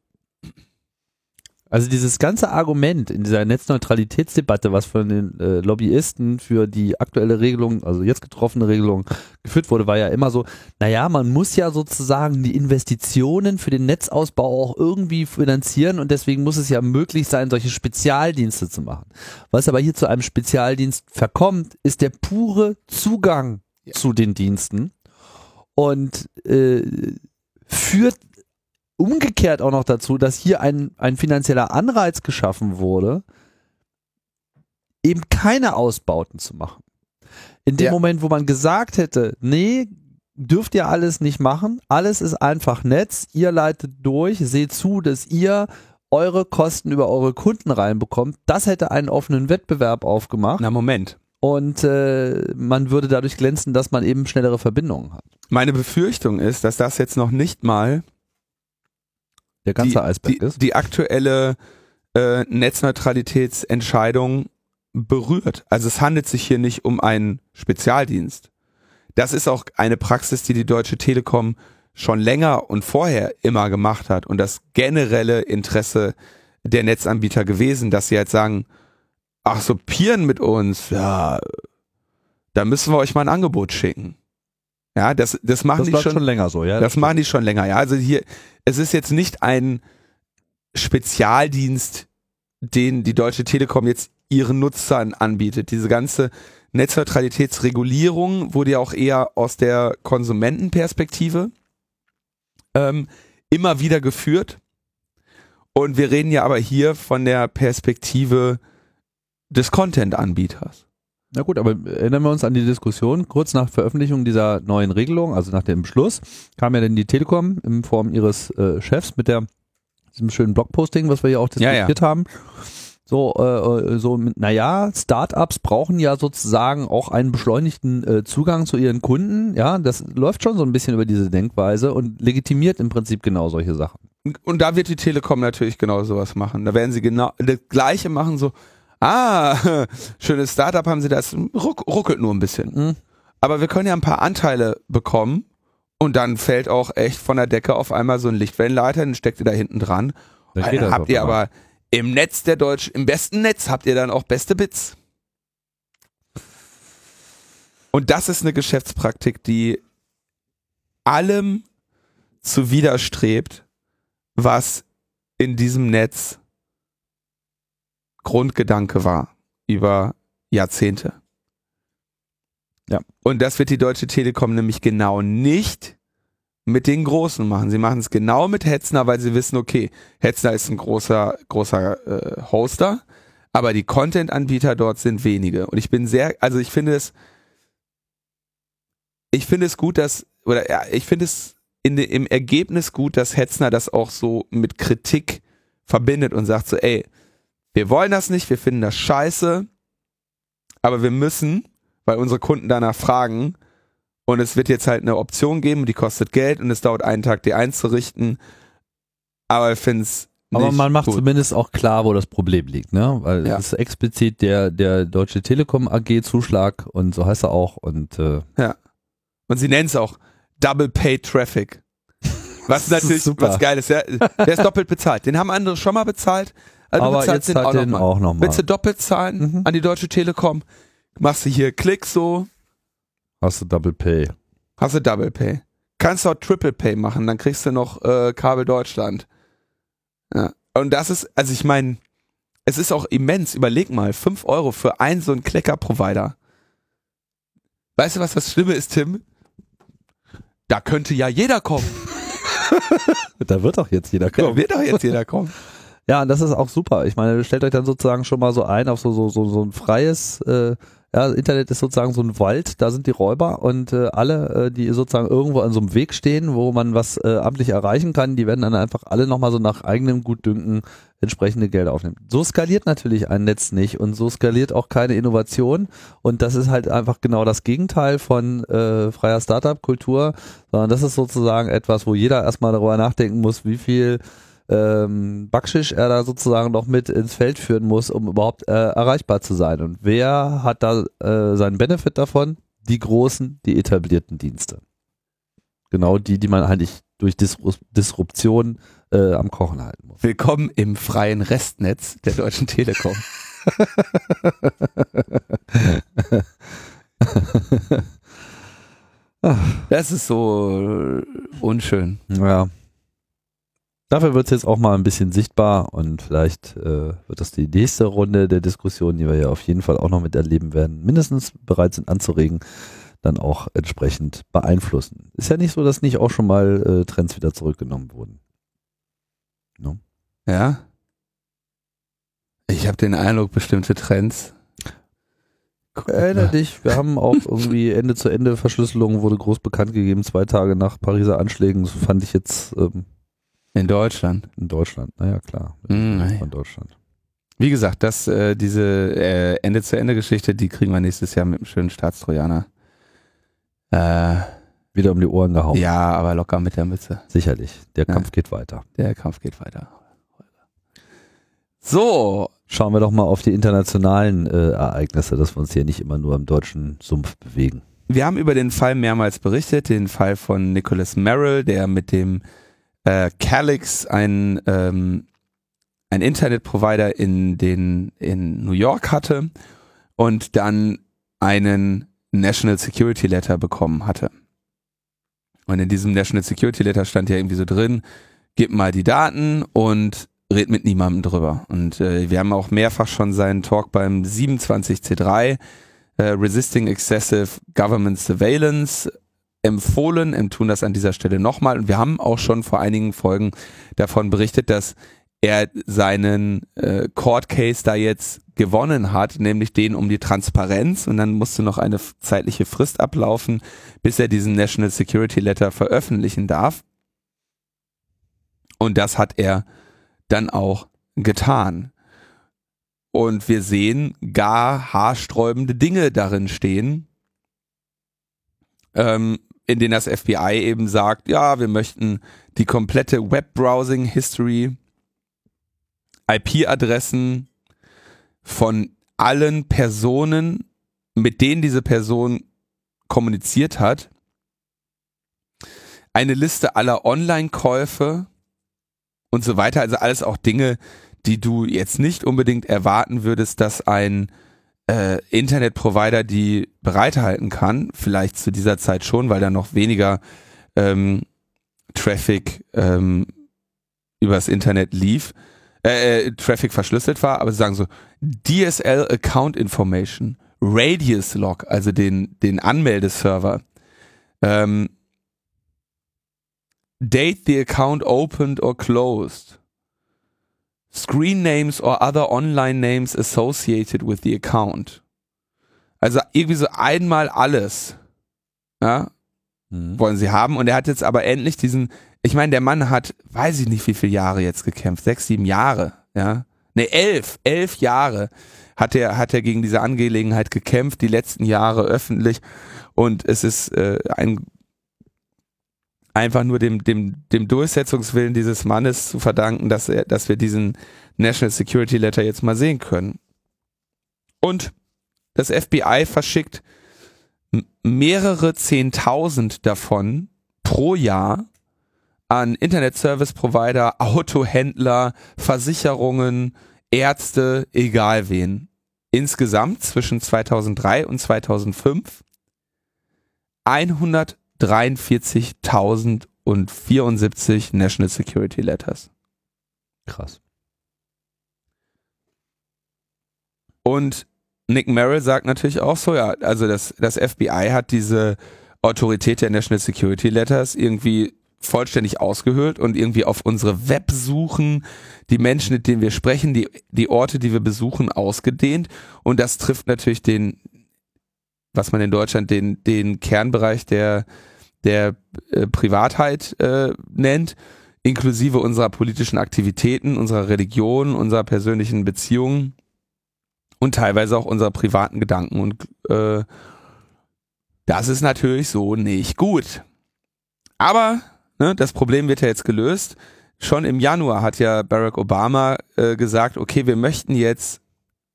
Also dieses ganze Argument in dieser Netzneutralitätsdebatte, was von den äh, Lobbyisten für die aktuelle Regelung, also jetzt getroffene Regelung, geführt wurde, war ja immer so, naja, man muss ja sozusagen die Investitionen für den Netzausbau auch irgendwie finanzieren und deswegen muss es ja möglich sein, solche Spezialdienste zu machen. Was aber hier zu einem Spezialdienst verkommt, ist der pure Zugang Ja. zu den Diensten und äh, führt umgekehrt auch noch dazu, dass hier ein, ein finanzieller Anreiz geschaffen wurde, eben keine Ausbauten zu machen. In dem Ja. Moment, wo man gesagt hätte, nee, dürft ihr alles nicht machen, alles ist einfach Netz, ihr leitet durch, seht zu, dass ihr eure Kosten über eure Kunden reinbekommt, das hätte einen offenen Wettbewerb aufgemacht. Na Moment. Und äh, man würde dadurch glänzen, dass man eben schnellere Verbindungen hat. Meine Befürchtung ist, dass das jetzt noch nicht mal Der ganze die, Eisberg die, ist. die aktuelle äh, Netzneutralitätsentscheidung berührt. Also es handelt sich hier nicht um einen Spezialdienst. Das ist auch eine Praxis, die die Deutsche Telekom schon länger und vorher immer gemacht hat und das generelle Interesse der Netzanbieter gewesen, dass sie jetzt sagen, ach so Pieren mit uns, ja, da müssen wir euch mal ein Angebot schicken. Ja, das, das machen das die schon, schon länger so, ja. das machen die schon länger. Ja, also hier, es ist jetzt nicht ein Spezialdienst, den die Deutsche Telekom jetzt ihren Nutzern anbietet. Diese ganze Netzneutralitätsregulierung wurde ja auch eher aus der Konsumentenperspektive ähm, immer wieder geführt. Und wir reden ja aber hier von der Perspektive des Content-Anbieters. Na gut, aber erinnern wir uns an die Diskussion. Kurz nach Veröffentlichung dieser neuen Regelung, also nach dem Beschluss, kam ja dann die Telekom in Form ihres äh, Chefs mit der, diesem schönen Blogposting, was wir ja auch Ja, diskutiert haben. So, äh, äh, so, naja, Startups brauchen ja sozusagen auch einen beschleunigten äh, Zugang zu ihren Kunden. Ja, das läuft schon so ein bisschen über diese Denkweise und legitimiert im Prinzip genau solche Sachen. Und da wird die Telekom natürlich genau sowas machen. Da werden sie genau das Gleiche machen, so, ah, schönes Startup haben sie das, ruck, ruckelt nur ein bisschen. Mhm. Aber wir können ja ein paar Anteile bekommen und dann fällt auch echt von der Decke auf einmal so ein Lichtwellenleiter, den steckt ihr da hinten dran. Dann Dann das habt ihr aber im Netz der Deutsch, im besten Netz habt ihr dann auch beste Bits. Und das ist eine Geschäftspraktik, die allem zuwiderstrebt, was in diesem Netz Grundgedanke war über Jahrzehnte. Ja. Und das wird die Deutsche Telekom nämlich genau nicht mit den Großen machen. Sie machen es genau mit Hetzner, weil sie wissen, okay, Hetzner ist ein großer, großer äh, Hoster, aber die Content-Anbieter dort sind wenige. Und ich bin sehr, also ich finde es, ich finde es gut, dass, oder ja, ich finde es in im Ergebnis gut, dass Hetzner das auch so mit Kritik verbindet und sagt so, ey, wir wollen das nicht, wir finden das scheiße, aber wir müssen, weil unsere Kunden danach fragen, und es wird jetzt halt eine Option geben, die kostet Geld und es dauert einen Tag, die einzurichten, aber ich finde es Aber man macht gut. zumindest auch klar, wo das Problem liegt, ne? Weil Ja. es ist explizit der, der Deutsche Telekom AG Zuschlag und so heißt er auch und äh, Und sie nennen es auch Double Pay Traffic. Was natürlich super. was geil ist. Der, der ist doppelt bezahlt. Den haben andere schon mal bezahlt. Also aber jetzt hat den den noch mal. auch nochmal. Willst du doppelt zahlen Mhm. an die Deutsche Telekom? Machst du hier Klick so, Hast du Double Pay. hast du Double Pay. Kannst du auch Triple Pay machen, dann kriegst du noch äh, Kabel Deutschland. Ja. Und das ist, also ich meine, es ist auch immens. Überleg mal, 5 Euro für einen so einen Klecker-Provider. Weißt du, was das Schlimme ist, Tim? Da könnte ja jeder kommen. Da wird doch jetzt jeder Da kommen. wird doch jetzt jeder kommen. Ja, und das ist auch super. Ich meine, stellt euch dann sozusagen schon mal so ein auf so so so, so ein freies äh, ja, Internet ist sozusagen so ein Wald, da sind die Räuber und äh, alle, äh, die sozusagen irgendwo an so einem Weg stehen, wo man was äh, amtlich erreichen kann, die werden dann einfach alle nochmal so nach eigenem Gutdünken entsprechende Gelder aufnehmen. So skaliert natürlich ein Netz nicht und so skaliert auch keine Innovation und das ist halt einfach genau das Gegenteil von äh, freier Startup-Kultur, sondern das ist sozusagen etwas, wo jeder erstmal darüber nachdenken muss, wie viel ähm, Backschisch er da sozusagen noch mit ins Feld führen muss, um überhaupt äh, erreichbar zu sein. Und wer hat da äh, seinen Benefit davon? Die großen, die etablierten Dienste. Genau die, die man eigentlich durch Disru Disruption äh, am Kochen halten muss. Willkommen im freien Restnetz der Deutschen Telekom. Das ist so unschön. Ja. Dafür wird es jetzt auch mal ein bisschen sichtbar und vielleicht äh, wird das die nächste Runde der Diskussion, die wir ja auf jeden Fall auch noch miterleben werden, mindestens bereit sind anzuregen, dann auch entsprechend beeinflussen. Ist ja nicht so, dass nicht auch schon mal äh, Trends wieder zurückgenommen wurden. Ja. Ich habe den Eindruck, bestimmte Trends. Erinner dich, wir haben auch irgendwie Ende zu Ende Verschlüsselung wurde groß bekannt gegeben, zwei Tage nach Pariser Anschlägen. Das fand ich jetzt, ähm, In Deutschland. In Deutschland, naja, klar. Mhm. Von Deutschland. Wie gesagt, das, äh, diese äh, Ende-zu-Ende-Geschichte, die kriegen wir nächstes Jahr mit einem schönen Staatstrojaner. Äh, Wieder um die Ohren gehauen. ja, aber locker mit der Mütze. Sicherlich. Der Ja. Kampf geht weiter. Der Kampf geht weiter. So, Schauen wir doch mal auf die internationalen äh, Ereignisse, dass wir uns hier nicht immer nur im deutschen Sumpf bewegen. wir haben über den Fall mehrmals berichtet, den Fall von Nicholas Merrill, der mit dem äh, Calix ein, ähm, ein Internetprovider in, den, in New York hatte und dann einen National Security Letter bekommen hatte. Und in diesem National Security Letter stand ja irgendwie so drin, gib mal die Daten und red mit niemandem drüber. Und äh, wir haben auch mehrfach schon seinen Talk beim 27C3 äh, Resisting Excessive Government Surveillance empfohlen, tun das an dieser Stelle nochmal. Und wir haben auch schon vor einigen Folgen davon berichtet, dass er seinen äh, Court Case da jetzt gewonnen hat, nämlich den um die Transparenz. Und dann musste noch eine zeitliche Frist ablaufen, bis er diesen National Security Letter veröffentlichen darf. Und das hat er dann auch getan. Und wir sehen gar haarsträubende Dinge darin stehen, ähm, in denen das FBI eben sagt, ja, wir möchten die komplette Web-Browsing-History, IP-Adressen von allen Personen, mit denen diese Person kommuniziert hat, eine Liste aller Online-Käufe und so weiter. Also alles auch Dinge, die du jetzt nicht unbedingt erwarten würdest, dass ein äh, Internetprovider die bereithalten kann. Vielleicht zu dieser Zeit schon, weil da noch weniger ähm, Traffic ähm, übers Internet lief, äh, äh, Traffic verschlüsselt war, aber sie sagen so DSL Account Information, Radius Log, also den, den Anmeldeserver, ähm, Date the account opened or closed. Screen names or other online names associated with the account. Also irgendwie so einmal alles. Ja, Mhm. wollen sie haben. Und er hat jetzt aber endlich diesen, ich meine, der Mann hat, weiß ich nicht, wie viele Jahre jetzt gekämpft. Sechs, sieben Jahre, ja. Ne, elf, elf Jahre hat er, hat er gegen diese Angelegenheit gekämpft, die letzten Jahre öffentlich. Und es ist äh, ein einfach nur dem, dem, dem Durchsetzungswillen dieses Mannes zu verdanken, dass er, dass wir diesen National Security Letter jetzt mal sehen können. Und das FBI verschickt mehrere Zehntausend davon pro Jahr an Internet Service Provider, Autohändler, Versicherungen, Ärzte, egal wen. Insgesamt zwischen 2003 und 2005 143.074 National Security Letters. Krass. Und Nick Merrill sagt natürlich auch so, ja, also das, das FBI hat diese Autorität der National Security Letters irgendwie vollständig ausgehöhlt und irgendwie auf unsere Websuchen, die Menschen, mit denen wir sprechen, die, die Orte, die wir besuchen, ausgedehnt. Und das trifft natürlich den, was man in Deutschland den, den Kernbereich der, der äh, Privatheit äh, nennt, inklusive unserer politischen Aktivitäten, unserer Religion, unserer persönlichen Beziehungen und teilweise auch unserer privaten Gedanken. Und äh, das ist natürlich so nicht gut. Aber ne, das Problem wird ja jetzt gelöst. Schon im Januar hat ja Barack Obama äh, gesagt, okay, wir möchten jetzt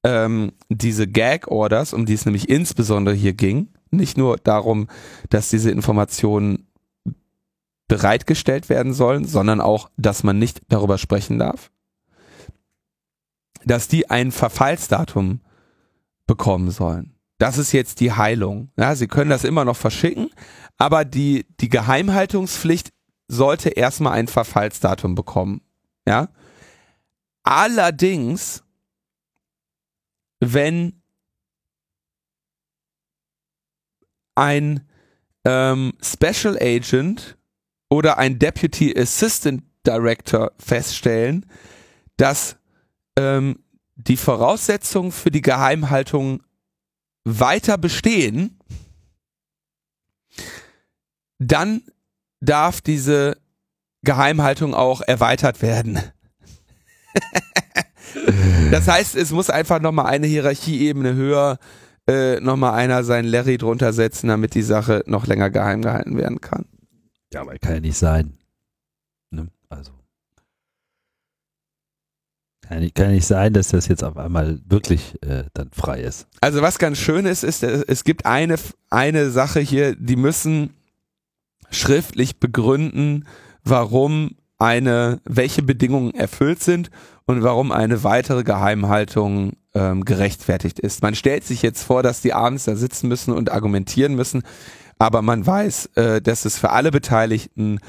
ähm, diese Gag-Orders, um die es nämlich insbesondere hier ging, nicht nur darum, dass diese Informationen bereitgestellt werden sollen, sondern auch, dass man nicht darüber sprechen darf, dass die ein Verfallsdatum bekommen sollen. Das ist jetzt die Heilung. Ja, sie können das immer noch verschicken, aber die, die Geheimhaltungspflicht sollte erstmal ein Verfallsdatum bekommen. Ja. Allerdings, wenn ein ähm, Special Agent oder ein Deputy Assistant Director feststellen, dass ähm, die Voraussetzungen für die Geheimhaltung weiter bestehen, dann darf diese Geheimhaltung auch erweitert werden. das heißt, es muss einfach nochmal eine Hierarchieebene höher, äh, nochmal einer seinen Larry drunter setzen, damit die Sache noch länger geheim gehalten werden kann. Ja, aber kann ja nicht sein. Ne? Also. Kann nicht, kann nicht sein, dass das jetzt auf einmal wirklich äh, dann frei ist. Also was ganz schön ist, ist, äh, es gibt eine, eine Sache hier, die müssen schriftlich begründen, warum eine, welche Bedingungen erfüllt sind und warum eine weitere Geheimhaltung ähm, gerechtfertigt ist. Man stellt sich jetzt vor, dass die abends da sitzen müssen und argumentieren müssen, aber man weiß, äh, dass es für alle Beteiligten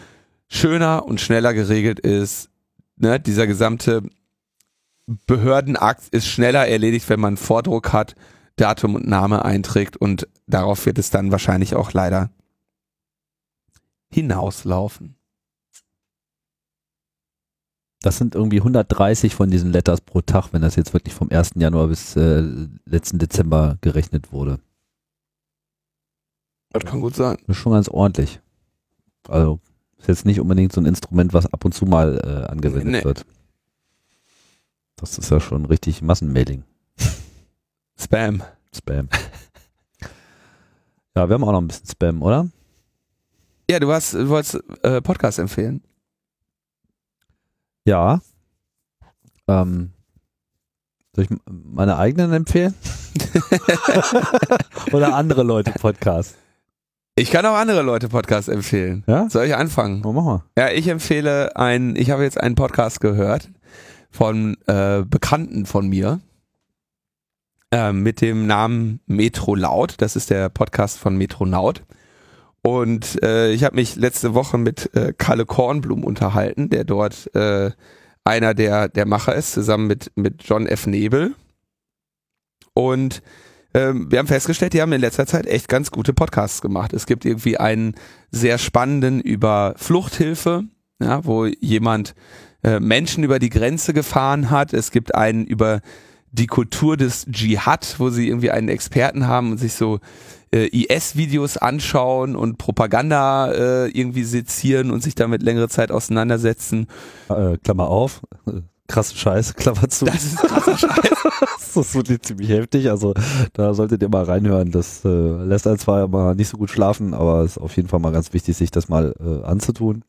schöner und schneller geregelt ist. Ne? Dieser gesamte Behördenakt ist schneller erledigt, wenn man Vordruck hat, Datum und Name einträgt und darauf wird es dann wahrscheinlich auch leider hinauslaufen. Das sind irgendwie 130 von diesen Letters pro Tag, wenn das jetzt wirklich vom 1. Januar bis äh, letzten Dezember gerechnet wurde. Das kann gut sein. Das ist schon ganz ordentlich. Also ist jetzt nicht unbedingt so ein Instrument, was ab und zu mal äh, angewendet Nee. wird. Das ist ja schon richtig Massenmailing. Spam. Spam. ja, wir haben auch noch ein bisschen Spam, oder? Ja, du, hast, du wolltest äh, Podcast empfehlen. Ja. Ähm, soll ich meine eigenen empfehlen? oder andere Leute Podcast? Ich kann auch andere Leute Podcasts empfehlen. Ja? Soll ich anfangen? Oh, mach mal. Ja, ich empfehle ein, ich habe jetzt einen Podcast gehört von äh, Bekannten von mir äh, mit dem Namen Metro Laut. Das ist der Podcast von Metronaut. Und äh, ich habe mich letzte Woche mit äh, Kalle Kornblum unterhalten, der dort äh, einer der, der Macher ist, zusammen mit, mit John F. Nebel. Und ähm, wir haben festgestellt, die haben in letzter Zeit echt ganz gute Podcasts gemacht. Es gibt irgendwie einen sehr spannenden über Fluchthilfe, ja, wo jemand äh, Menschen über die Grenze gefahren hat. Es gibt einen über die Kultur des Dschihad, wo sie irgendwie einen Experten haben und sich so äh, IS-Videos anschauen und Propaganda äh, irgendwie sezieren und sich damit längere Zeit auseinandersetzen. Äh, Klammer auf. Äh, Krasse Scheiße, Klammer zu. Das ist krasser Scheiß. das ist ziemlich heftig. Also da solltet ihr mal reinhören. Das äh, lässt einen zwar mal nicht so gut schlafen, aber es ist auf jeden Fall mal ganz wichtig, sich das mal äh, anzutun.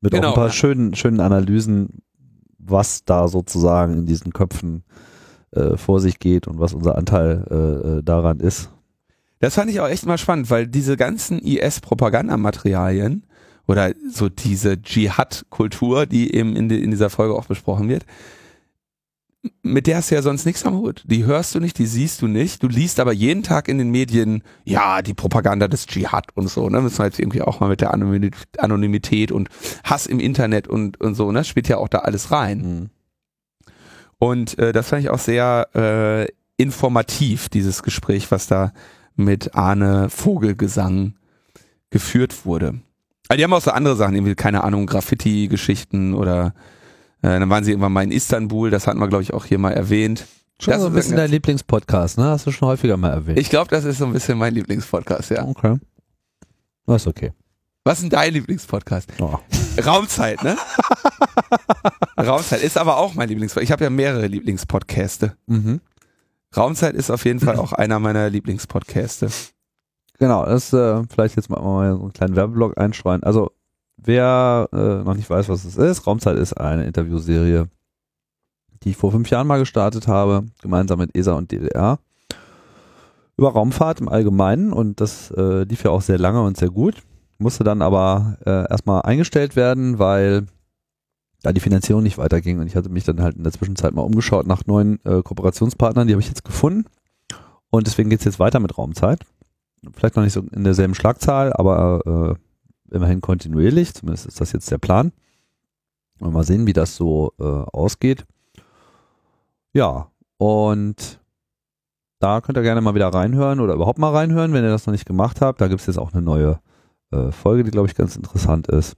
Mit auch Genau, ein paar ja. schönen, schönen Analysen, was da sozusagen in diesen Köpfen äh, vor sich geht und was unser Anteil äh, äh, daran ist. Das fand ich auch echt mal spannend, weil diese ganzen IS-Propagandamaterialien oder so diese Dschihad-Kultur, die eben in, die, in dieser Folge auch besprochen wird, mit der hast du ja sonst nichts am Hut. Die hörst du nicht, die siehst du nicht. Du liest aber jeden Tag in den Medien, ja, die Propaganda des Dschihad und so, ne? Müssen wir jetzt irgendwie auch mal mit der Anonymi- Anonymität und Hass im Internet und, und so, ne? Spielt ja auch da alles rein. Mhm. Und äh, das fand ich auch sehr äh, informativ, dieses Gespräch, was da mit Arne Vogelgesang geführt wurde. Aber die haben auch so andere Sachen, irgendwie, keine Ahnung, Graffiti-Geschichten oder äh, dann waren sie irgendwann mal in Istanbul, das hatten wir, glaube ich, auch hier mal erwähnt. Schon Das so ein bisschen dein Lieblingspodcast, ne? Hast du schon häufiger mal erwähnt. Ich glaube, das ist so ein bisschen mein Lieblingspodcast, ja. Okay. Das ist okay. Was ist denn dein Lieblingspodcast? Oh. Raumzeit, ne? Raumzeit ist aber auch mein Lieblingspodcast. Ich habe ja mehrere Lieblingspodcaste. Mhm. Raumzeit ist auf jeden Fall auch einer meiner Lieblingspodcaste. Genau, das äh, vielleicht jetzt mal, mal einen kleinen Werbeblock einstreuen. Also, wer äh, noch nicht weiß, was es ist, Raumzeit ist eine Interviewserie, die ich vor fünf Jahren mal gestartet habe, gemeinsam mit ESA und DDR, über Raumfahrt im Allgemeinen und das äh, lief ja auch sehr lange und sehr gut, musste dann aber äh, erstmal eingestellt werden, weil da die Finanzierung nicht weiterging und ich hatte mich dann halt in der Zwischenzeit mal umgeschaut nach neuen äh, Kooperationspartnern, die habe ich jetzt gefunden und deswegen geht's jetzt weiter mit Raumzeit vielleicht noch nicht so in derselben Schlagzahl, aber äh, immerhin kontinuierlich. Zumindest ist das jetzt der Plan. Und mal sehen, wie das so äh, ausgeht. Ja, und da könnt ihr gerne mal wieder reinhören oder überhaupt mal reinhören, wenn ihr das noch nicht gemacht habt. Da gibt es jetzt auch eine neue äh, Folge, die, glaube ich, ganz interessant ist.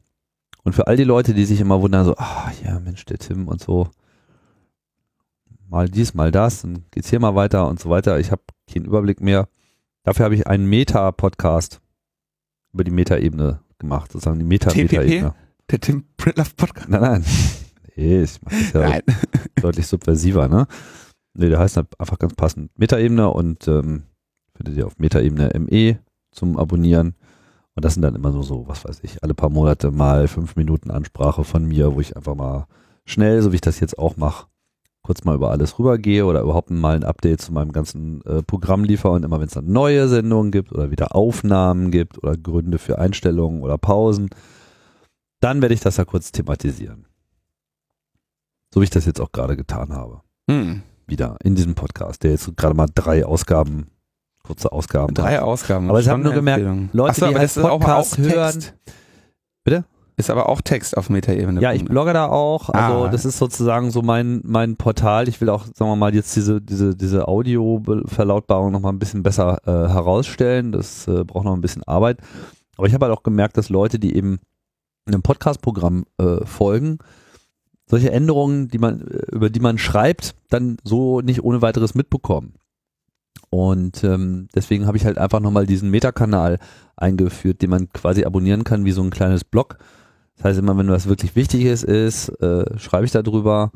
Und für all die Leute, die sich immer wundern, so, ah, ja, Mensch, der Tim und so, mal dies, mal das, dann geht's hier mal weiter und so weiter. Ich habe keinen Überblick mehr. Dafür habe ich einen Meta-Podcast über die Meta-Ebene gemacht, sozusagen die? Meta-Meta-Ebene. Der Tim Pritlove Podcast. Nein, nein. Nee, ich mach das ja Nein. deutlich subversiver, ne? Nee, der heißt halt einfach ganz passend Metaebene und ähm, findet ihr auf Metaebene ME zum Abonnieren. Und das sind dann immer nur so, was weiß ich, alle paar Monate mal fünf Minuten Ansprache von mir, wo ich einfach mal schnell, so wie ich das jetzt auch mache, kurz mal über alles rübergehe oder überhaupt mal ein Update zu meinem ganzen äh, Programm liefere und immer wenn es dann neue Sendungen gibt oder wieder Aufnahmen gibt oder Gründe für Einstellungen oder Pausen, dann werde ich das ja kurz thematisieren. So wie ich das jetzt auch gerade getan habe. Hm. Wieder in diesem Podcast, der jetzt gerade mal drei Ausgaben, kurze Ausgaben. Drei Ausgaben. Aber ich schon hab nur gemerkt, Empfehlung. Leute, so, die aber halt das ist aber Podcast auch hören- Text. Bitte? Ist aber auch Text auf Metaebene. Ja, ich blogge da auch. Also Ah. das ist sozusagen so mein mein Portal. Ich will auch, sagen wir mal, jetzt diese diese diese Audio-Verlautbarung noch mal ein bisschen besser äh, herausstellen. Das äh, braucht noch ein bisschen Arbeit. Aber ich habe halt auch gemerkt, dass Leute, die eben einem Podcast-Programm äh, folgen, solche Änderungen, die man äh, über die man schreibt, dann so nicht ohne weiteres mitbekommen. Und ähm, deswegen habe ich halt einfach nochmal diesen Meta-Kanal eingeführt, den man quasi abonnieren kann wie so ein kleines Blog. Das heißt immer, wenn was wirklich Wichtiges ist, äh, schreibe ich da drüber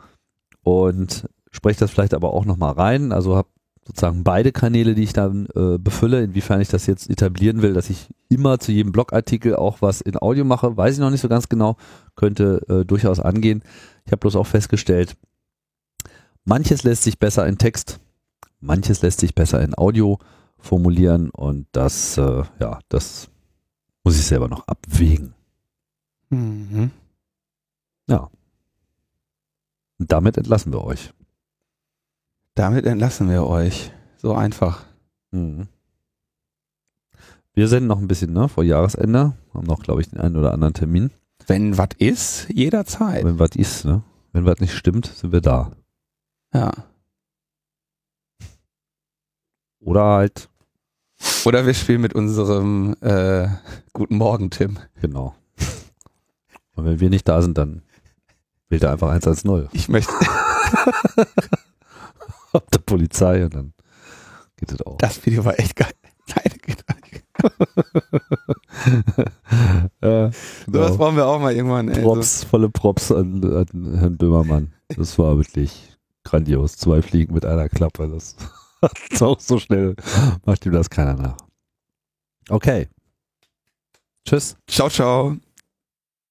und spreche das vielleicht aber auch nochmal rein. Also habe sozusagen beide Kanäle, die ich dann äh, befülle. Inwiefern ich das jetzt etablieren will, dass ich immer zu jedem Blogartikel auch was in Audio mache, weiß ich noch nicht so ganz genau. Könnte äh, durchaus angehen. Ich habe bloß auch festgestellt, manches lässt sich besser in Text, manches lässt sich besser in Audio formulieren und das, äh, ja, das muss ich selber noch abwägen. Mhm. Und damit entlassen wir euch. Damit entlassen wir euch. So einfach. Mhm. Wir senden noch ein bisschen, ne, vor Jahresende. Haben noch, glaube ich, den einen oder anderen Termin. Wenn was ist, jederzeit. Wenn was ist, ne? Wenn was nicht stimmt, sind wir da. Ja. Oder halt, Oder wir spielen mit unserem äh, Guten Morgen, Tim. genau. Und wenn wir nicht da sind, dann wählt er einfach 110 Ich möchte, auf der Polizei und dann geht es auch. das Video war echt geil. Meine Güte. äh, Sowas brauchen wir auch mal irgendwann. Ey. Props, volle Props an, an Herrn Böhmermann. Das war wirklich grandios. Zwei Fliegen mit einer Klappe. Das auch so schnell. Macht ihm das keiner nach. Okay. Tschüss. So. Ciao, ciao.